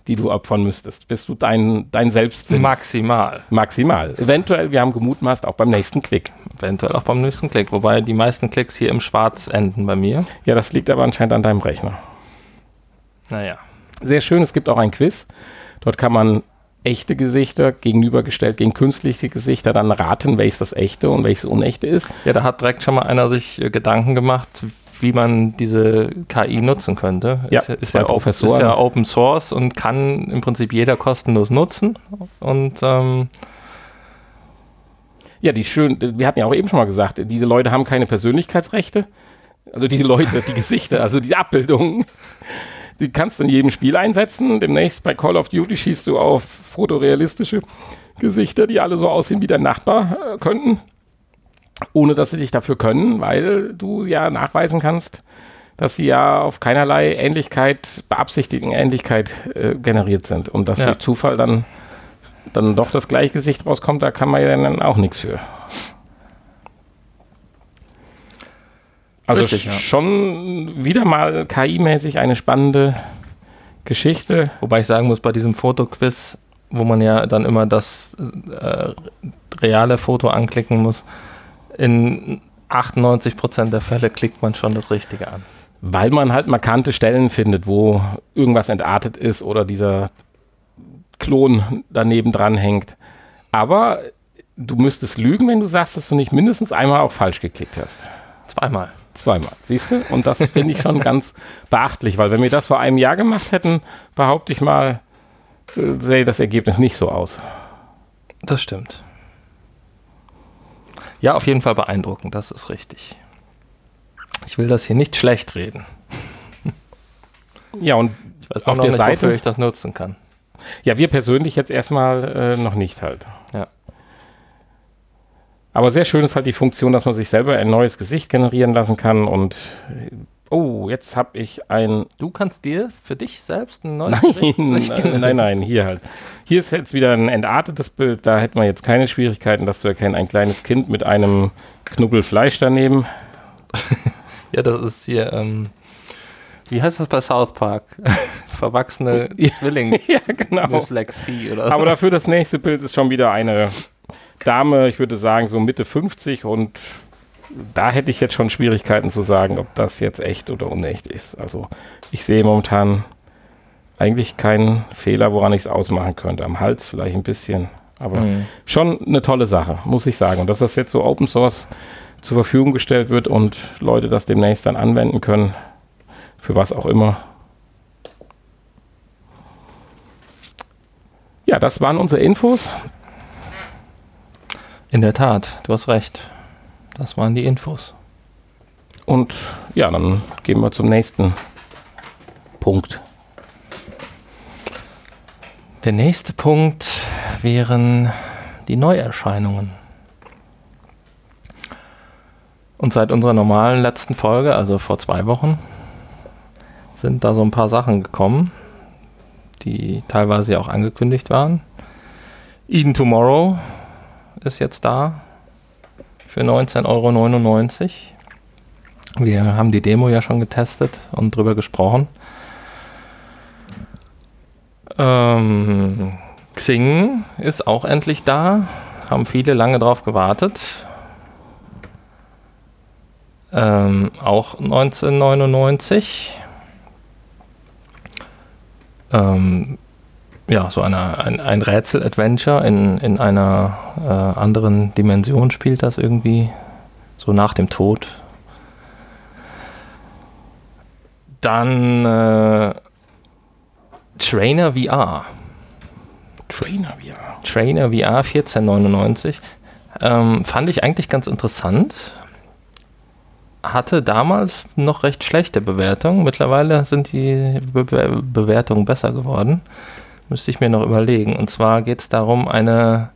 die du opfern müsstest, bis du dein, dein Selbst. Maximal. Maximal. Eventuell, wir haben gemutmaßt, auch beim nächsten Klick. Eventuell auch beim nächsten Klick, wobei die meisten Klicks hier im Schwarz enden bei mir. Ja, das liegt aber anscheinend an deinem Rechner. Naja. Sehr schön, es gibt auch ein Quiz. Dort kann man echte Gesichter gegenübergestellt gegen künstliche Gesichter dann raten, welches das echte und welches unechte ist. Ja, da hat direkt schon mal einer sich äh, Gedanken gemacht, wie man diese KI nutzen könnte. Ja, ist, ist, ja, ist ja Open Source und kann im Prinzip jeder kostenlos nutzen. Und ähm ja, die schön, wir hatten ja auch eben schon mal gesagt, diese Leute haben keine Persönlichkeitsrechte. Also diese Leute, die Gesichter, also die Abbildungen, die kannst du in jedem Spiel einsetzen. Demnächst bei Call of Duty schießt du auf fotorealistische Gesichter, die alle so aussehen wie dein Nachbar äh, könnten ohne dass sie dich dafür können, weil du ja nachweisen kannst, dass sie ja auf keinerlei Ähnlichkeit, beabsichtigten Ähnlichkeit äh, generiert sind. Und dass ja. durch Zufall dann, dann doch das gleiche Gesicht rauskommt, da kann man ja dann auch nichts für. Also Richtig, ja. schon wieder mal KI-mäßig eine spannende Geschichte. Wobei ich sagen muss, bei diesem Fotoquiz, wo man ja dann immer das äh, reale Foto anklicken muss, in 98 Prozent der Fälle klickt man schon das Richtige an. Weil man halt markante Stellen findet, wo irgendwas entartet ist oder dieser Klon daneben dran hängt. Aber du müsstest lügen, wenn du sagst, dass du nicht mindestens einmal auch falsch geklickt hast. Zweimal. Zweimal, siehst du? Und das finde ich schon ganz beachtlich, weil wenn wir das vor einem Jahr gemacht hätten, behaupte ich mal, äh, sähe das Ergebnis nicht so aus. Das stimmt. Ja, auf jeden Fall beeindruckend, das ist richtig. Ich will das hier nicht schlecht reden. Ja, und ich weiß auf der nicht, Seite, wofür ich das nutzen kann. Ja, wir persönlich jetzt erstmal äh, noch nicht halt. Ja. Aber sehr schön ist halt die Funktion, dass man sich selber ein neues Gesicht generieren lassen kann und oh, jetzt habe ich ein. Du kannst dir für dich selbst ein neues nein, nein, nein, nein, hier halt. Hier ist jetzt wieder ein entartetes Bild, da hätten wir jetzt keine Schwierigkeiten, das zu erkennen. Ein kleines Kind mit einem Knubbel Fleisch daneben. ja, das ist hier, ähm, wie heißt das bei South Park? Verwachsene Zwillings. ja, genau. Dyslexie oder so. Aber dafür das nächste Bild ist schon wieder eine Dame, ich würde sagen so Mitte 50 und da hätte ich jetzt schon Schwierigkeiten zu sagen, ob das jetzt echt oder unecht ist. Also ich sehe momentan eigentlich keinen Fehler, woran ich es ausmachen könnte. Am Hals vielleicht ein bisschen, aber mhm. schon eine tolle Sache, muss ich sagen. Und dass das jetzt so Open Source zur Verfügung gestellt wird und Leute das demnächst dann anwenden können, für was auch immer. Ja, das waren unsere Infos. In der Tat, du hast recht. Das waren die Infos. Und ja, dann gehen wir zum nächsten Punkt. Der nächste Punkt wären die Neuerscheinungen. Und seit unserer normalen letzten Folge, also vor zwei Wochen, sind da so ein paar Sachen gekommen, die teilweise auch angekündigt waren. Eden Tomorrow ist jetzt da für 19,99 Euro. Wir haben die Demo ja schon getestet und drüber gesprochen. Ähm, Xing ist auch endlich da. Haben viele lange drauf gewartet. Ähm, auch 1999. Ähm, ja, so eine, ein, ein Rätsel-Adventure in, in einer äh, anderen Dimension spielt das irgendwie. So nach dem Tod. Dann äh, Trainer VR. Trainer VR. Trainer VR 1499. Ähm, fand ich eigentlich ganz interessant. hatte damals noch recht schlechte Bewertungen. Mittlerweile sind die Be Bewertungen besser geworden. Müsste ich mir noch überlegen. Und zwar geht es darum, eine,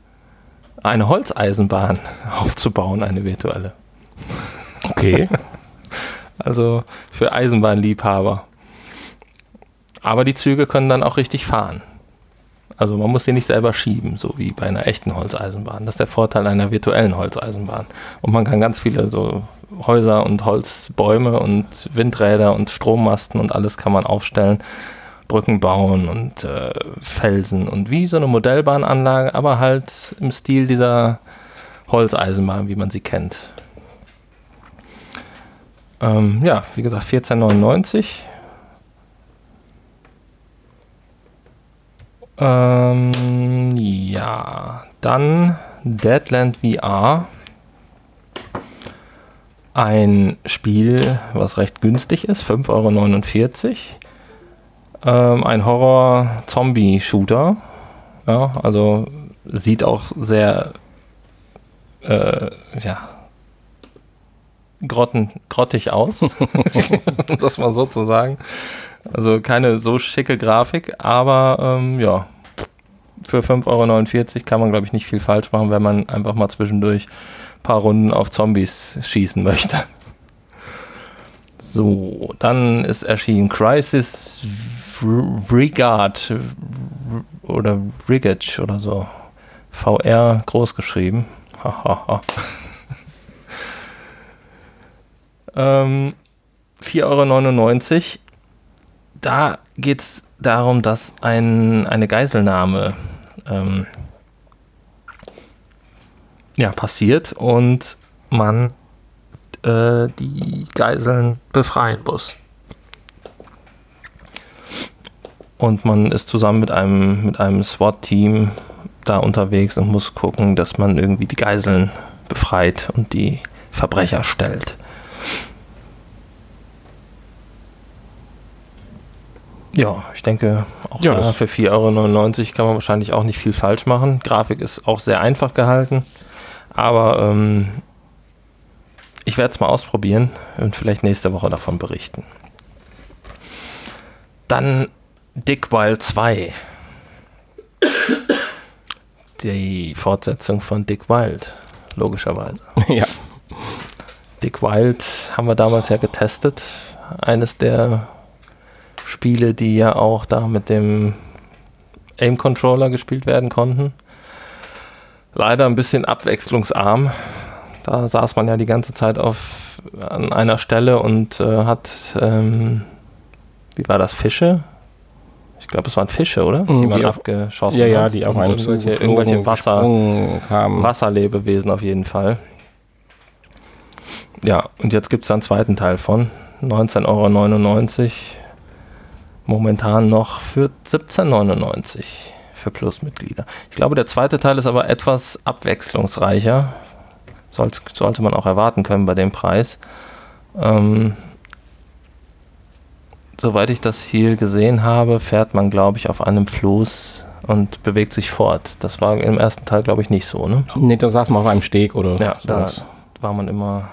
eine Holzeisenbahn aufzubauen, eine virtuelle. Okay. Also für Eisenbahnliebhaber. Aber die Züge können dann auch richtig fahren. Also man muss sie nicht selber schieben, so wie bei einer echten Holzeisenbahn. Das ist der Vorteil einer virtuellen Holzeisenbahn. Und man kann ganz viele so Häuser und Holzbäume und Windräder und Strommasten und alles kann man aufstellen, Brücken bauen und äh, Felsen und wie so eine Modellbahnanlage, aber halt im Stil dieser Holzeisenbahn, wie man sie kennt. Ähm, ja, wie gesagt, 1499 Ähm, ja, dann Deadland VR. Ein Spiel, was recht günstig ist, 5,49 Euro. Ähm, ein Horror-Zombie-Shooter. Ja, also sieht auch sehr, äh, ja, grotten, grottig aus, um das mal so zu sagen. Also keine so schicke Grafik, aber ähm, ja, für 5,49 Euro kann man, glaube ich, nicht viel falsch machen, wenn man einfach mal zwischendurch ein paar Runden auf Zombies schießen möchte. So, dann ist erschienen Crisis Regard oder Rigage oder so. VR groß geschrieben. ähm, 4,99 Euro da geht es darum, dass ein, eine Geiselnahme ähm, ja, passiert und man äh, die Geiseln befreien muss. Und man ist zusammen mit einem, mit einem SWAT-Team da unterwegs und muss gucken, dass man irgendwie die Geiseln befreit und die Verbrecher stellt. Ja, ich denke, auch ja, für 4,99 Euro kann man wahrscheinlich auch nicht viel falsch machen. Grafik ist auch sehr einfach gehalten. Aber ähm, ich werde es mal ausprobieren und vielleicht nächste Woche davon berichten. Dann Dick Wild 2. Die Fortsetzung von Dick Wild, logischerweise. Ja. Dick Wild haben wir damals ja getestet. Eines der Spiele, die ja auch da mit dem Aim-Controller gespielt werden konnten. Leider ein bisschen abwechslungsarm. Da saß man ja die ganze Zeit auf, an einer Stelle und äh, hat, ähm, wie war das, Fische? Ich glaube, es waren Fische, oder? Die, die man abgeschossen ja, hat. Ja, die auf einen irgendwelche, irgendwelche Wasser, Wasserlebewesen auf jeden Fall. Ja, und jetzt gibt es einen zweiten Teil von 19,99 Euro momentan noch für 17,99 für Plusmitglieder. Ich glaube, der zweite Teil ist aber etwas abwechslungsreicher. Sollte, sollte man auch erwarten können bei dem Preis. Ähm, soweit ich das hier gesehen habe, fährt man, glaube ich, auf einem Floß und bewegt sich fort. Das war im ersten Teil, glaube ich, nicht so, ne? Nee, da saß man auf einem Steg oder Ja, da war man immer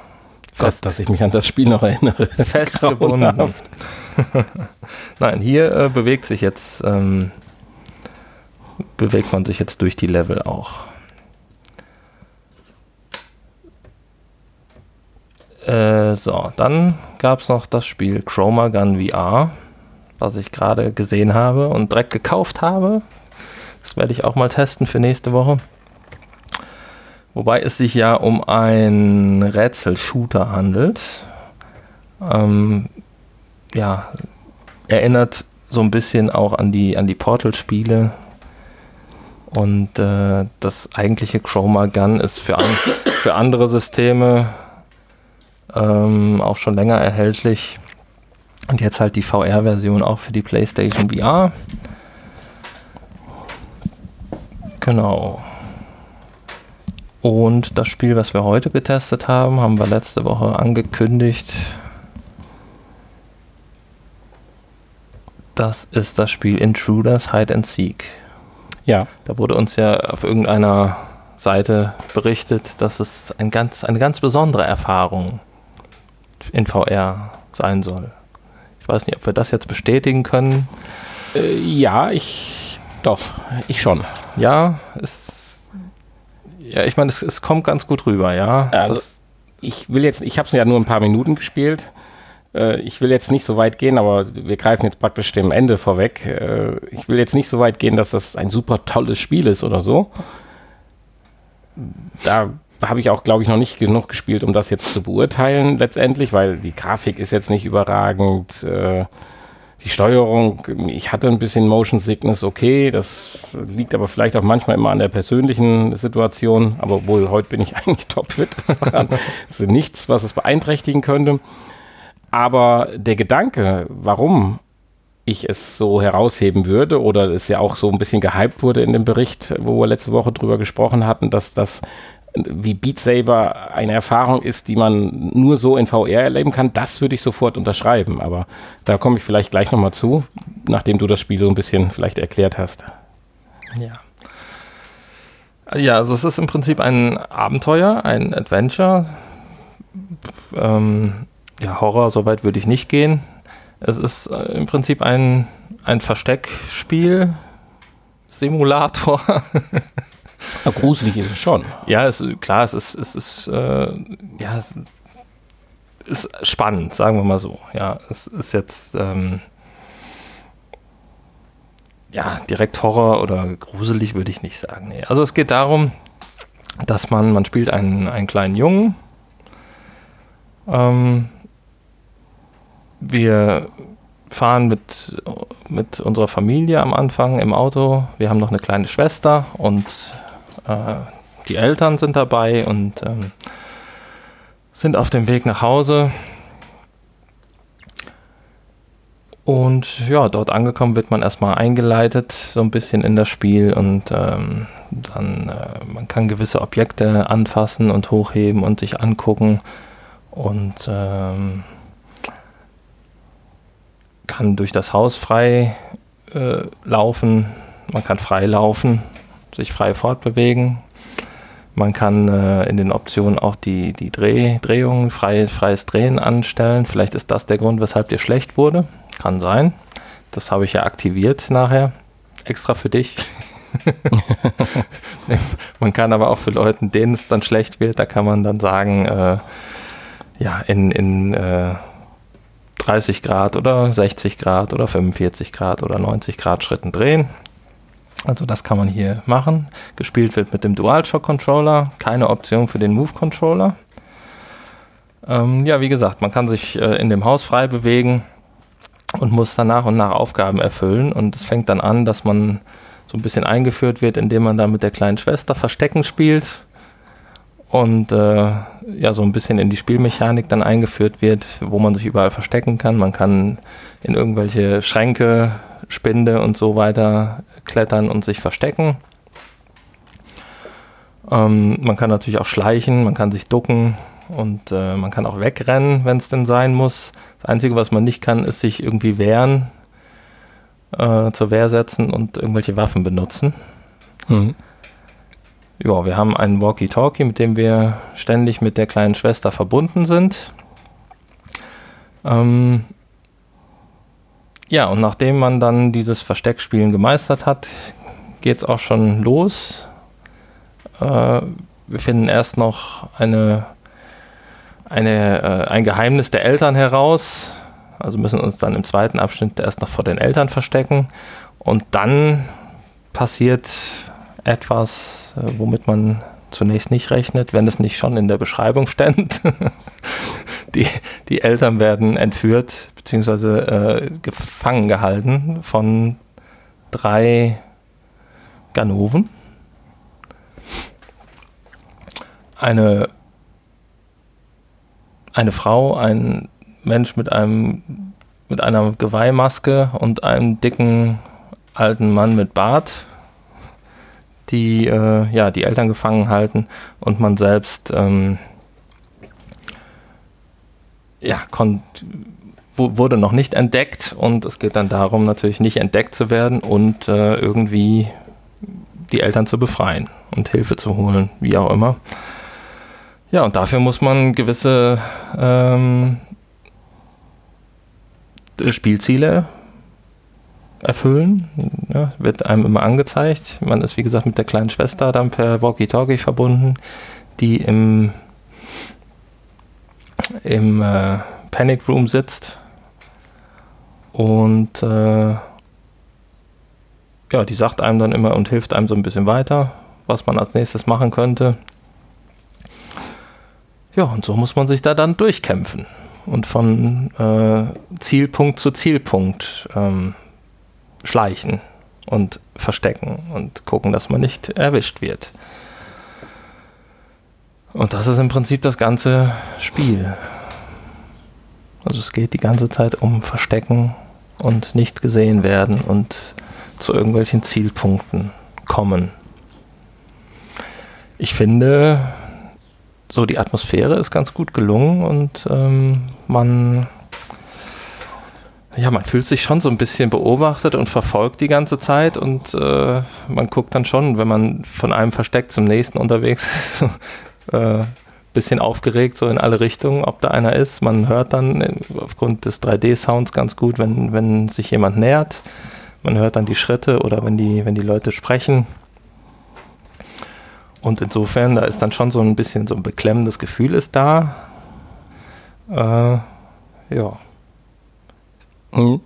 fest. Gott, dass ich mich an das Spiel noch erinnere. Festgebunden. Nein, hier äh, bewegt sich jetzt, ähm, bewegt man sich jetzt durch die Level auch. Äh, so, dann gab es noch das Spiel Chroma Gun VR, was ich gerade gesehen habe und direkt gekauft habe. Das werde ich auch mal testen für nächste Woche. Wobei es sich ja um einen Rätsel-Shooter handelt. Ähm, ja, erinnert so ein bisschen auch an die, an die Portal-Spiele. Und äh, das eigentliche Chroma Gun ist für, an, für andere Systeme ähm, auch schon länger erhältlich. Und jetzt halt die VR-Version auch für die PlayStation VR. Genau. Und das Spiel, was wir heute getestet haben, haben wir letzte Woche angekündigt. Das ist das Spiel Intruders Hide and Seek. Ja. Da wurde uns ja auf irgendeiner Seite berichtet, dass es ein ganz, eine ganz besondere Erfahrung in VR sein soll. Ich weiß nicht, ob wir das jetzt bestätigen können. Äh, ja, ich doch, ich schon. Ja, es, ja, ich meine, es, es kommt ganz gut rüber, ja. Also, das, ich will jetzt, ich habe es ja nur ein paar Minuten gespielt. Äh, ich will jetzt nicht so weit gehen, aber wir greifen jetzt praktisch dem Ende vorweg. Äh, ich will jetzt nicht so weit gehen, dass das ein super tolles Spiel ist oder so. Da habe ich auch, glaube ich, noch nicht genug gespielt, um das jetzt zu beurteilen letztendlich, weil die Grafik ist jetzt nicht überragend. Äh, die Steuerung, ich hatte ein bisschen Motion Sickness, okay, das liegt aber vielleicht auch manchmal immer an der persönlichen Situation, aber wohl heute bin ich eigentlich topfit. Das ist nichts, was es beeinträchtigen könnte. Aber der Gedanke, warum ich es so herausheben würde, oder es ja auch so ein bisschen gehypt wurde in dem Bericht, wo wir letzte Woche drüber gesprochen hatten, dass das wie Beat Saber eine Erfahrung ist, die man nur so in VR erleben kann, das würde ich sofort unterschreiben. Aber da komme ich vielleicht gleich nochmal zu, nachdem du das Spiel so ein bisschen vielleicht erklärt hast. Ja. Ja, also es ist im Prinzip ein Abenteuer, ein Adventure. Ähm, ja, Horror, soweit würde ich nicht gehen. Es ist äh, im Prinzip ein, ein Versteckspiel, Simulator. Ja, gruselig ist es schon. Ja, es, klar, es ist, es ist, äh, ja, es ist spannend, sagen wir mal so. Ja, es ist jetzt, ähm, ja, direkt Horror oder gruselig würde ich nicht sagen. Nee. Also es geht darum, dass man, man spielt einen, einen kleinen Jungen. Ähm, wir fahren mit, mit unserer Familie am Anfang im Auto. Wir haben noch eine kleine Schwester und die Eltern sind dabei und ähm, sind auf dem Weg nach Hause. Und ja, dort angekommen wird man erstmal eingeleitet, so ein bisschen in das Spiel und ähm, dann, äh, man kann gewisse Objekte anfassen und hochheben und sich angucken und ähm, kann durch das Haus frei äh, laufen, man kann frei laufen sich frei fortbewegen. Man kann äh, in den Optionen auch die, die Dreh, Drehung, frei, freies Drehen anstellen. Vielleicht ist das der Grund, weshalb dir schlecht wurde. Kann sein. Das habe ich ja aktiviert nachher. Extra für dich. man kann aber auch für Leute, denen es dann schlecht wird, da kann man dann sagen, äh, ja, in, in äh, 30 Grad oder 60 Grad oder 45 Grad oder 90 Grad Schritten drehen. Also das kann man hier machen. Gespielt wird mit dem DualShock Controller, keine Option für den Move Controller. Ähm, ja, wie gesagt, man kann sich äh, in dem Haus frei bewegen und muss dann nach und nach Aufgaben erfüllen. Und es fängt dann an, dass man so ein bisschen eingeführt wird, indem man da mit der kleinen Schwester Verstecken spielt und äh, ja, so ein bisschen in die Spielmechanik dann eingeführt wird, wo man sich überall verstecken kann. Man kann in irgendwelche Schränke, Spinde und so weiter klettern und sich verstecken. Ähm, man kann natürlich auch schleichen, man kann sich ducken und äh, man kann auch wegrennen, wenn es denn sein muss. Das Einzige, was man nicht kann, ist sich irgendwie wehren, äh, zur Wehr setzen und irgendwelche Waffen benutzen. Mhm. Ja, wir haben einen Walkie-Talkie, mit dem wir ständig mit der kleinen Schwester verbunden sind. Ähm, ja, und nachdem man dann dieses Versteckspielen gemeistert hat, geht es auch schon los. Äh, wir finden erst noch eine, eine, äh, ein Geheimnis der Eltern heraus. Also müssen uns dann im zweiten Abschnitt erst noch vor den Eltern verstecken. Und dann passiert etwas, äh, womit man zunächst nicht rechnet, wenn es nicht schon in der Beschreibung stand. die, die Eltern werden entführt bzw. Äh, gefangen gehalten von drei Ganoven. Eine, eine Frau, ein Mensch mit einem mit einer Geweihmaske und einem dicken alten Mann mit Bart, die äh, ja die Eltern gefangen halten und man selbst ähm, ja, wurde noch nicht entdeckt und es geht dann darum, natürlich nicht entdeckt zu werden und äh, irgendwie die Eltern zu befreien und Hilfe zu holen, wie auch immer. Ja, und dafür muss man gewisse ähm, äh, Spielziele erfüllen. Ja, wird einem immer angezeigt. Man ist, wie gesagt, mit der kleinen Schwester dann per Walkie-Talkie verbunden, die im, im äh, Panic Room sitzt. Und äh, ja, die sagt einem dann immer und hilft einem so ein bisschen weiter, was man als nächstes machen könnte. Ja, und so muss man sich da dann durchkämpfen und von äh, Zielpunkt zu Zielpunkt ähm, schleichen und verstecken und gucken, dass man nicht erwischt wird. Und das ist im Prinzip das ganze Spiel. Also es geht die ganze Zeit um Verstecken und nicht gesehen werden und zu irgendwelchen Zielpunkten kommen. Ich finde, so die Atmosphäre ist ganz gut gelungen und ähm, man ja, man fühlt sich schon so ein bisschen beobachtet und verfolgt die ganze Zeit und äh, man guckt dann schon, wenn man von einem Versteck zum nächsten unterwegs ist, äh, bisschen aufgeregt so in alle Richtungen, ob da einer ist. Man hört dann aufgrund des 3D-Sounds ganz gut, wenn, wenn sich jemand nähert. Man hört dann die Schritte oder wenn die, wenn die Leute sprechen. Und insofern, da ist dann schon so ein bisschen so ein beklemmendes Gefühl ist da. Äh, ja. Mhm.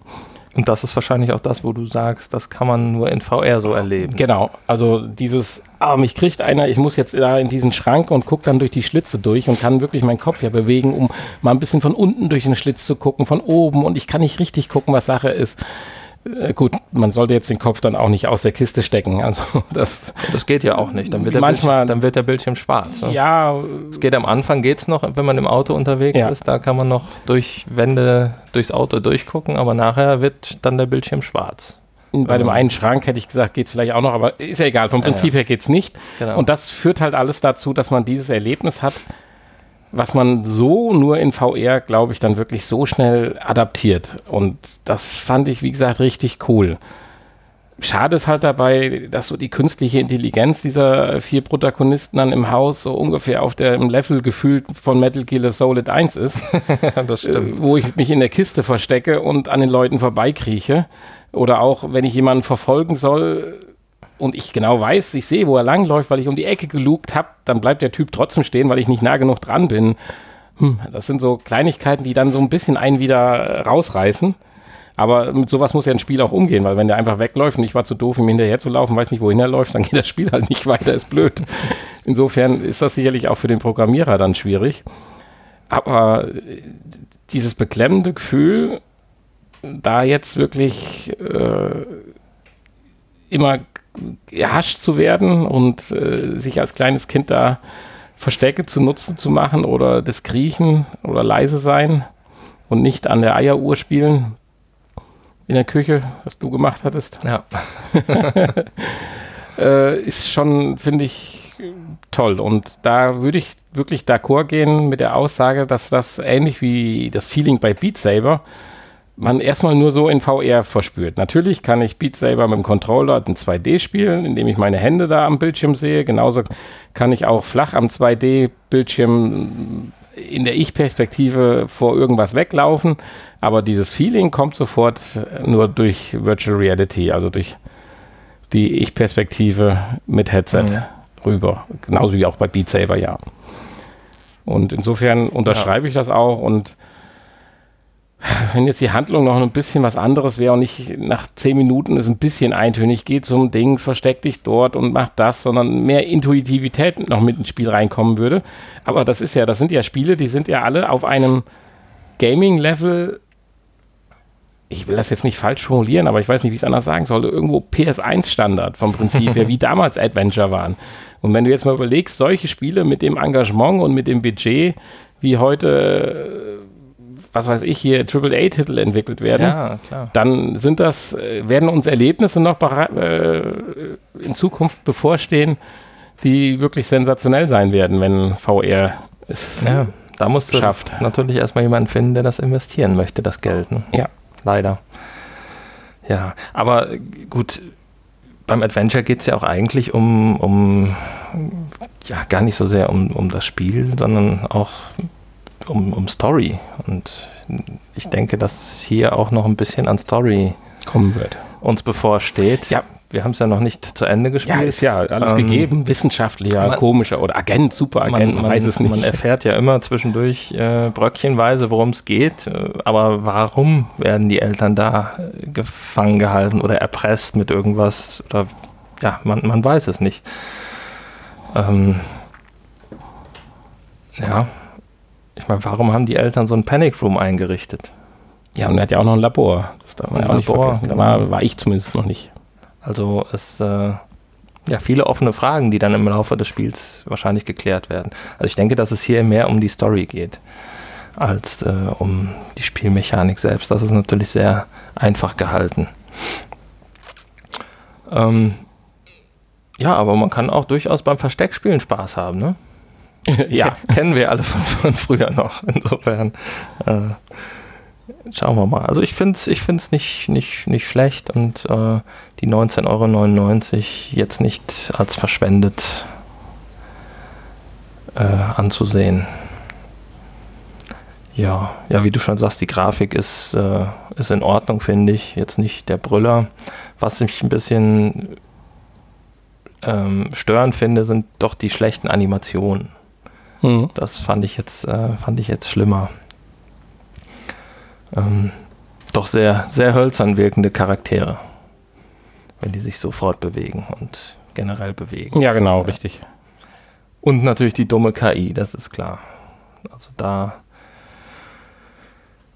Und das ist wahrscheinlich auch das, wo du sagst, das kann man nur in VR so erleben. Genau, also dieses, ah, mich kriegt einer, ich muss jetzt da in diesen Schrank und gucke dann durch die Schlitze durch und kann wirklich meinen Kopf ja bewegen, um mal ein bisschen von unten durch den Schlitz zu gucken, von oben und ich kann nicht richtig gucken, was Sache ist. Äh, gut, man sollte jetzt den Kopf dann auch nicht aus der Kiste stecken. Also das, das geht ja auch nicht. Dann wird, der, manchmal, Bildschirm, dann wird der Bildschirm schwarz. Ne? Ja. Es geht am Anfang geht's noch, wenn man im Auto unterwegs ja. ist. Da kann man noch durch Wände durchs Auto durchgucken, aber nachher wird dann der Bildschirm schwarz. Bei dem einen Schrank hätte ich gesagt, geht es vielleicht auch noch, aber ist ja egal. Vom Prinzip ja, ja. her geht es nicht. Genau. Und das führt halt alles dazu, dass man dieses Erlebnis hat, was man so nur in VR, glaube ich, dann wirklich so schnell adaptiert. Und das fand ich, wie gesagt, richtig cool. Schade ist halt dabei, dass so die künstliche Intelligenz dieser vier Protagonisten dann im Haus so ungefähr auf dem Level gefühlt von Metal Gear Solid 1 ist. das stimmt. Äh, wo ich mich in der Kiste verstecke und an den Leuten vorbeikrieche. Oder auch, wenn ich jemanden verfolgen soll, und ich genau weiß, ich sehe, wo er langläuft, weil ich um die Ecke gelugt habe, dann bleibt der Typ trotzdem stehen, weil ich nicht nah genug dran bin. Hm, das sind so Kleinigkeiten, die dann so ein bisschen einen wieder rausreißen. Aber mit sowas muss ja ein Spiel auch umgehen, weil wenn der einfach wegläuft und ich war zu doof, ihm hinterher zu laufen, weiß nicht, wohin er läuft, dann geht das Spiel halt nicht weiter, ist blöd. Insofern ist das sicherlich auch für den Programmierer dann schwierig. Aber dieses beklemmende Gefühl, da jetzt wirklich äh, immer erhascht zu werden und äh, sich als kleines Kind da Verstecke zu nutzen zu machen oder das Kriechen oder leise sein und nicht an der Eieruhr spielen in der Küche, was du gemacht hattest. Ja. äh, ist schon, finde ich, toll. Und da würde ich wirklich d'accord gehen mit der Aussage, dass das ähnlich wie das Feeling bei Beat Saber man erstmal nur so in VR verspürt. Natürlich kann ich Beat Saber mit dem Controller in 2D spielen, indem ich meine Hände da am Bildschirm sehe. Genauso kann ich auch flach am 2D-Bildschirm in der Ich-Perspektive vor irgendwas weglaufen. Aber dieses Feeling kommt sofort nur durch Virtual Reality, also durch die Ich-Perspektive mit Headset mhm. rüber. Genauso wie auch bei Beat Saber, ja. Und insofern unterschreibe ja. ich das auch und wenn jetzt die Handlung noch ein bisschen was anderes wäre und nicht nach zehn Minuten es ein bisschen eintönig geht zum Dings, versteck dich dort und mach das, sondern mehr Intuitivität noch mit ins Spiel reinkommen würde. Aber das ist ja, das sind ja Spiele, die sind ja alle auf einem Gaming-Level. Ich will das jetzt nicht falsch formulieren, aber ich weiß nicht, wie ich es anders sagen soll. Irgendwo PS1-Standard vom Prinzip her, wie damals Adventure waren. Und wenn du jetzt mal überlegst, solche Spiele mit dem Engagement und mit dem Budget, wie heute was weiß ich, hier AAA-Titel entwickelt werden, ja, dann sind das, äh, werden uns Erlebnisse noch äh, in Zukunft bevorstehen, die wirklich sensationell sein werden, wenn VR es ja, da musst du schafft. natürlich erstmal jemanden finden, der das investieren möchte, das Geld. Ne? Ja. Leider. Ja, aber gut, beim Adventure geht es ja auch eigentlich um, um, ja, gar nicht so sehr um, um das Spiel, sondern auch um, um Story und ich denke, dass hier auch noch ein bisschen an Story kommen wird. uns bevorsteht. Ja. Wir haben es ja noch nicht zu Ende gespielt. Ja, ist ja alles Ähm, gegeben. Wissenschaftlicher, man- komischer oder Agent, Superagent, man, weiß es nicht. Man erfährt ja immer zwischendurch äh, bröckchenweise, worum es geht. Äh, aber warum werden die Eltern da äh, gefangen gehalten oder erpresst mit irgendwas? Oder ja, man, man weiß es nicht. Ähm, ja, ich meine, warum haben die Eltern so ein Panic Room eingerichtet? ja, und er hat ja auch noch ein Labor. Das darf man Ein ja auch nicht Labor, vergessen. Da genau. war, war ich zumindest noch nicht. Also es äh, ja viele offene Fragen, die dann im Laufe des Spiels wahrscheinlich geklärt werden. Also ich denke, dass es hier mehr um die Story geht als äh, um die Spielmechanik selbst. Das ist natürlich sehr einfach gehalten. Ähm, ja, aber man kann auch durchaus beim Versteckspielen Spaß haben, ne? ja. Ke- Kennen wir alle von, von früher noch. Insofern äh, schauen wir mal. Also ich finde es ich find's nicht, nicht, nicht schlecht und äh, die 19,99 Euro jetzt nicht als verschwendet äh, anzusehen. Ja, ja, wie du schon sagst, die Grafik ist, äh, ist in Ordnung, finde ich. Jetzt nicht der Brüller. Was ich ein bisschen ähm, störend finde, sind doch die schlechten Animationen. Hm. Das fand ich jetzt, äh, fand ich jetzt schlimmer. Ähm, doch sehr, sehr hölzern wirkende Charaktere, wenn die sich so fortbewegen und generell bewegen. Ja, genau, richtig. Und natürlich die dumme KI, das ist klar. Also da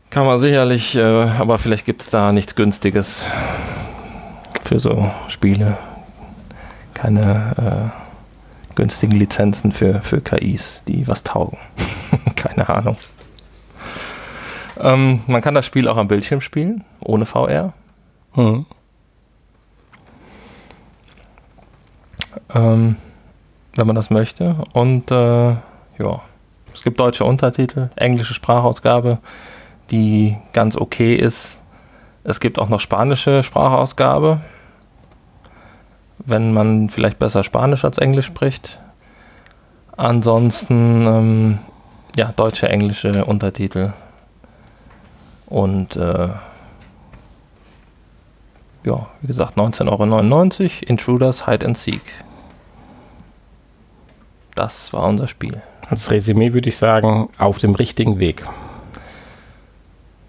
kann man sicherlich, äh, aber vielleicht gibt es da nichts Günstiges für so Spiele. Keine äh, günstigen Lizenzen für, für KIs, die was taugen. Keine Ahnung. Ähm, man kann das Spiel auch am Bildschirm spielen, ohne VR. Hm. ähm, wenn man das möchte. Und äh, ja, es gibt deutsche Untertitel, englische Sprachausgabe, die ganz okay ist. Es gibt auch noch spanische Sprachausgabe, wenn man vielleicht besser Spanisch als Englisch spricht. Ansonsten ähm, ja, deutsche, englische Untertitel. Und äh, ja, wie gesagt, 19,99 Euro. Intruders Hide and Seek. Das war unser Spiel. Als Resümee würde ich sagen, auf dem richtigen Weg.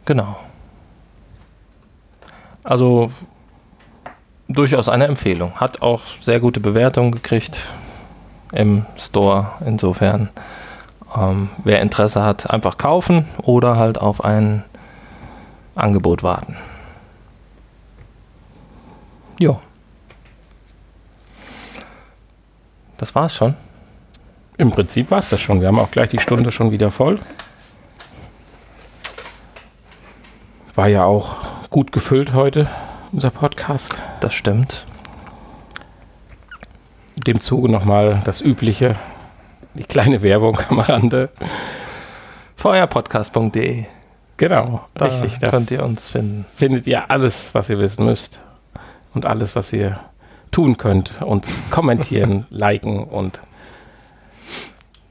Genau. Also durchaus eine Empfehlung. Hat auch sehr gute Bewertungen gekriegt im Store. Insofern, ähm, wer Interesse hat, einfach kaufen oder halt auf ein Angebot warten. Jo. Das war's schon. Im Prinzip war es das schon. Wir haben auch gleich die Stunde schon wieder voll. War ja auch gut gefüllt heute, unser Podcast. Das stimmt. Dem Zuge nochmal das Übliche, die kleine Werbung am Rande. Feuerpodcast.de. Genau, Da richtig. Da könnt ihr uns finden. findet ihr alles, was ihr wissen müsst. Und alles, was ihr tun könnt. Uns kommentieren, liken und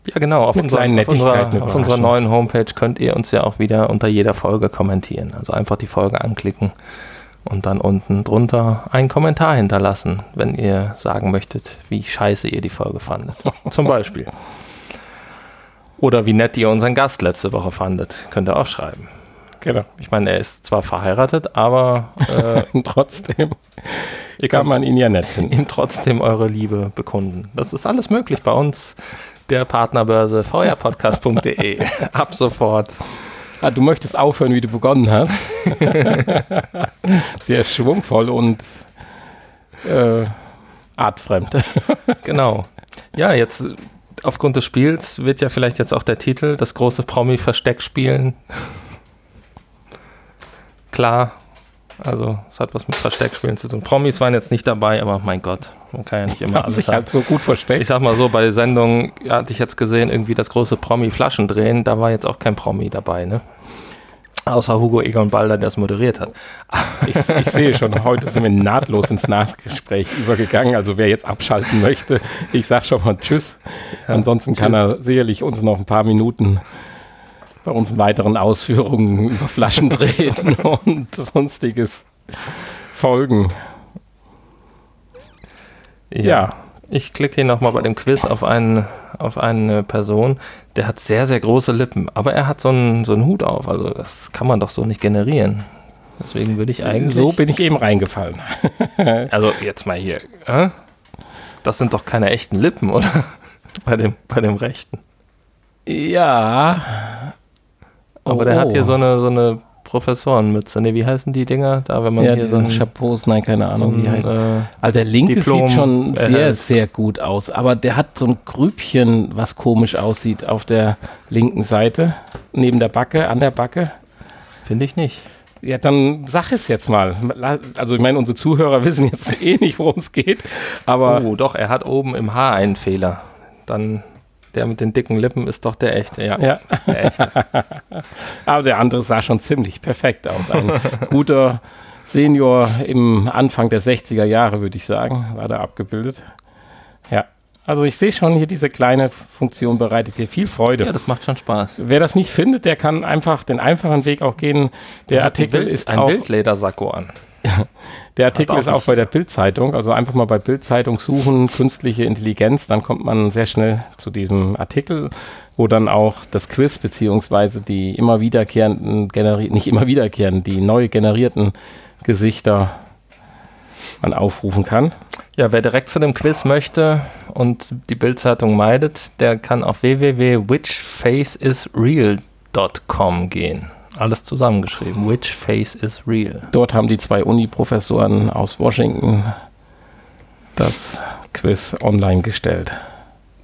Ja, genau. Auf, kleinen auf, unserer, auf unserer neuen Homepage könnt ihr uns ja auch wieder unter jeder Folge kommentieren. Also einfach die Folge anklicken und dann unten drunter einen Kommentar hinterlassen, wenn ihr sagen möchtet, wie scheiße ihr die Folge fandet. Zum Beispiel. Oder wie nett ihr unseren Gast letzte Woche fandet. Könnt ihr auch schreiben. genau. Ich meine, er ist zwar verheiratet, aber äh, trotzdem ihr kann man ihn ja nett finden. ihm trotzdem eure Liebe bekunden. Das ist alles möglich bei uns, der Partnerbörse feuerpodcast.de. Ab sofort. Ah, du möchtest aufhören, wie du begonnen hast. Sehr schwungvoll und äh, artfremd. Genau. Ja, jetzt aufgrund des Spiels wird ja vielleicht jetzt auch der Titel, das große Promi-Versteckspielen. Klar. Also, es hat was mit Versteckspielen zu tun. Promis waren jetzt nicht dabei, aber mein Gott, man kann ja nicht immer Hat alles sich halt so gut versteckt. Ich sag mal so, bei Sendungen ja, hatte ich jetzt gesehen, irgendwie das große Promi-Flaschendrehen, da war jetzt auch kein Promi dabei, ne? Außer Hugo Egon Balder, der es moderiert hat. Ich, ich sehe schon, heute sind wir nahtlos ins Nachgespräch übergegangen. Also wer jetzt abschalten möchte, ich sag schon mal Tschüss. Ansonsten kann tschüss. er sicherlich uns noch ein paar Minuten bei unseren weiteren Ausführungen über Flaschendrehen und sonstiges folgen. Ja. ja. Ich klicke hier nochmal bei dem Quiz auf, einen, auf eine Person, der hat sehr, sehr große Lippen, aber er hat so einen, so einen Hut auf, also das kann man doch so nicht generieren. Deswegen würde ich eigentlich. So bin ich eben reingefallen. also jetzt mal hier. Äh? Das sind doch keine echten Lippen, oder? bei, dem, bei dem Rechten. Ja. Aber oh, der hat hier oh. so eine, so eine Professorenmütze. Ne, wie heißen die Dinger? Da, wenn man ja, hier so ein Chapeaus, nein, keine Ahnung, so ein, wie heißt. Äh, also der linke Diplom sieht schon sehr, erhält. sehr gut aus, aber der hat so ein Grübchen, was komisch aussieht auf der linken Seite, neben der Backe, an der Backe. Finde ich nicht. Ja, dann sag es jetzt mal. Also ich meine, unsere Zuhörer wissen jetzt eh nicht, worum es geht, aber... Oh, doch, er hat oben im Haar einen Fehler. Dann der mit den dicken Lippen ist doch der echte, ja. ja. Ist der echte. Aber der andere sah schon ziemlich perfekt aus. Ein guter Senior im Anfang der 60er Jahre, würde ich sagen, war da abgebildet. Ja. Also ich sehe schon hier diese kleine Funktion bereitet dir viel Freude. Ja, das macht schon Spaß. Wer das nicht findet, der kann einfach den einfachen Weg auch gehen. Der, der Artikel Bild, ist ein auch, Wildledersacko an. Der Artikel ist auch bei der Bild-Zeitung. Also einfach mal bei Bild-Zeitung suchen, künstliche Intelligenz, dann kommt man sehr schnell zu diesem Artikel, wo dann auch das Quiz beziehungsweise die immer wiederkehrenden, nicht immer wiederkehrenden, die neu generierten Gesichter man aufrufen kann. Ja, wer direkt zu dem Quiz möchte und die Bild-Zeitung meidet, der kann auf www.whichfaceisreal.com gehen. Alles zusammengeschrieben. Which face is real? Dort haben die zwei Uni-Professoren aus Washington das Quiz online gestellt.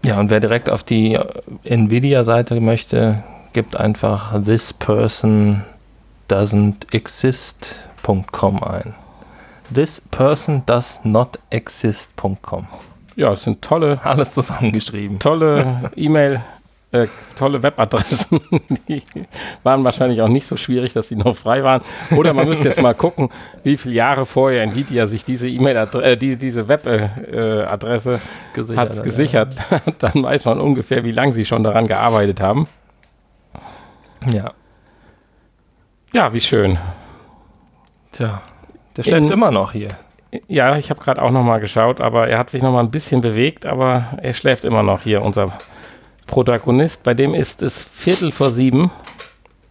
Ja, und wer direkt auf die Nvidia-Seite möchte, gibt einfach this person doesn't exist.com ein. This person does not exist.com. Ja, es sind tolle. Alles zusammengeschrieben. Tolle E-Mail äh, tolle Webadressen. Die waren wahrscheinlich auch nicht so schwierig, dass sie noch frei waren. Oder man müsste jetzt mal gucken, wie viele Jahre vorher Nvidia sich diese E-Mail-Adresse, äh, die, diese Webadresse äh, gesichert hat gesichert. Ja. Dann weiß man ungefähr, wie lange sie schon daran gearbeitet haben. Ja. Ja, wie schön. Tja, der schläft In, immer noch hier. Ja, ich habe gerade auch noch mal geschaut, aber er hat sich noch mal ein bisschen bewegt, aber er schläft immer noch hier, unser Protagonist, bei dem ist es Viertel vor sieben.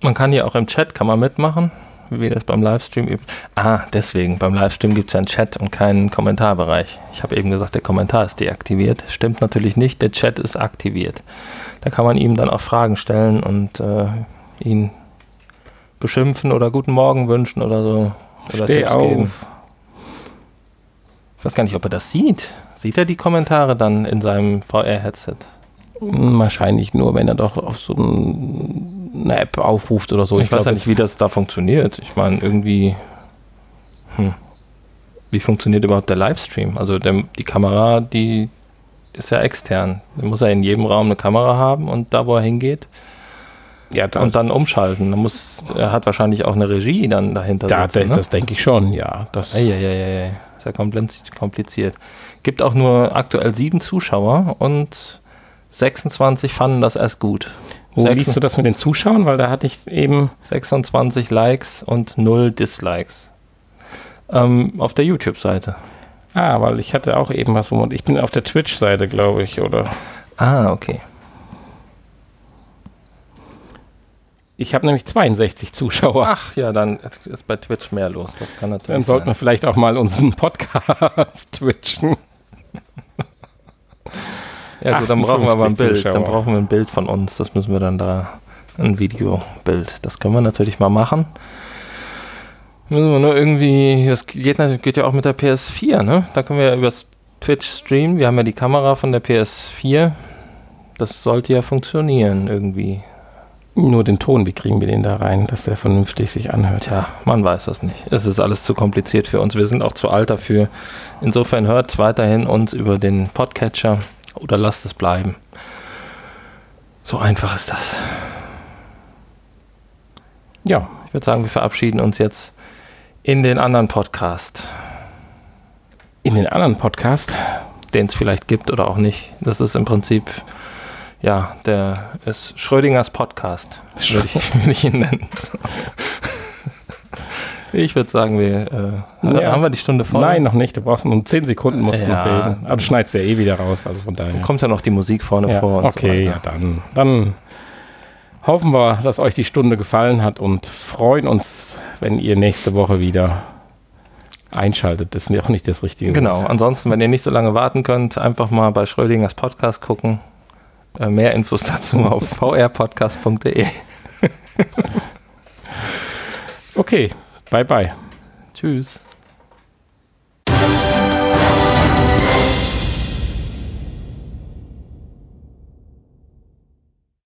Man kann hier auch im Chat, kann man mitmachen, wie das beim Livestream übt. Ah, deswegen, beim Livestream gibt es ja einen Chat und keinen Kommentarbereich. Ich habe eben gesagt, der Kommentar ist deaktiviert. Stimmt natürlich nicht, der Chat ist aktiviert. Da kann man ihm dann auch Fragen stellen und äh, ihn beschimpfen oder guten Morgen wünschen oder so. Oder Steh Tipps auf. geben. Ich weiß gar nicht, ob er das sieht. Sieht er die Kommentare dann in seinem VR-Headset? Wahrscheinlich nur, wenn er doch auf so ein, eine App aufruft oder so. Ich, ich weiß ja nicht, wie das da funktioniert. Ich meine, irgendwie. Hm. Wie funktioniert überhaupt der Livestream? Also der, die Kamera, die ist ja extern. Da muss er in jedem Raum eine Kamera haben und da, wo er hingeht. Ja, und dann umschalten. Da muss, er hat wahrscheinlich auch eine Regie dann dahinter da, sitzen. Das, ne? das denke ich schon, ja. Das ja, ja, ja, ja. Ist ja kompliziert. Gibt auch nur aktuell sieben Zuschauer und 26 fanden das erst gut. Wo 26, liest du das mit den Zuschauern? Weil da hatte ich eben 26 Likes und 0 Dislikes. Ähm, auf der YouTube-Seite. Ah, weil ich hatte auch eben was, wo ich bin auf der Twitch-Seite, glaube ich, oder? Ah, okay. Ich habe nämlich 62 Zuschauer. Ach ja, dann ist bei Twitch mehr los. Das kann natürlich Dann sollten wir vielleicht auch mal unseren Podcast twitchen. Ja gut, dann brauchen wir aber ein Bild. Zuschauer. Dann brauchen wir ein Bild von uns. Das müssen wir dann da, ein Videobild. Das können wir natürlich mal machen. Müssen wir nur irgendwie, das geht, geht ja auch mit der PS4, ne? Da können wir ja übers Twitch streamen. Wir haben ja die Kamera von der PS4. Das sollte ja funktionieren irgendwie. Nur den Ton, wie kriegen wir den da rein, dass der vernünftig sich anhört? Ja, man weiß das nicht. Es ist alles zu kompliziert für uns. Wir sind auch zu alt dafür. Insofern hört weiterhin uns über den Podcatcher oder lasst es bleiben. So einfach ist das. Ja, ich würde sagen, wir verabschieden uns jetzt in den anderen Podcast. In den anderen Podcast? Den es vielleicht gibt oder auch nicht. Das ist im Prinzip ja, der ist Schrödingers Podcast, würde ich, würd ich ihn nennen. Ich würde sagen, wir äh, ja. haben wir die Stunde voll. Nein, noch nicht. Du brauchst nur 10 Sekunden musst ja. du noch reden. Aber du schneidest ja eh wieder raus. Also von daher. Kommt ja noch die Musik vorne ja. vor. okay, so ja, dann, dann hoffen wir, dass euch die Stunde gefallen hat und freuen uns, wenn ihr nächste Woche wieder einschaltet. Das ist auch nicht das Richtige. Genau. Wort. Ansonsten, wenn ihr nicht so lange warten könnt, einfach mal bei Schrödingers Podcast gucken. Äh, mehr Infos dazu auf vrpodcast.de. okay. Bye bye. Tschüss.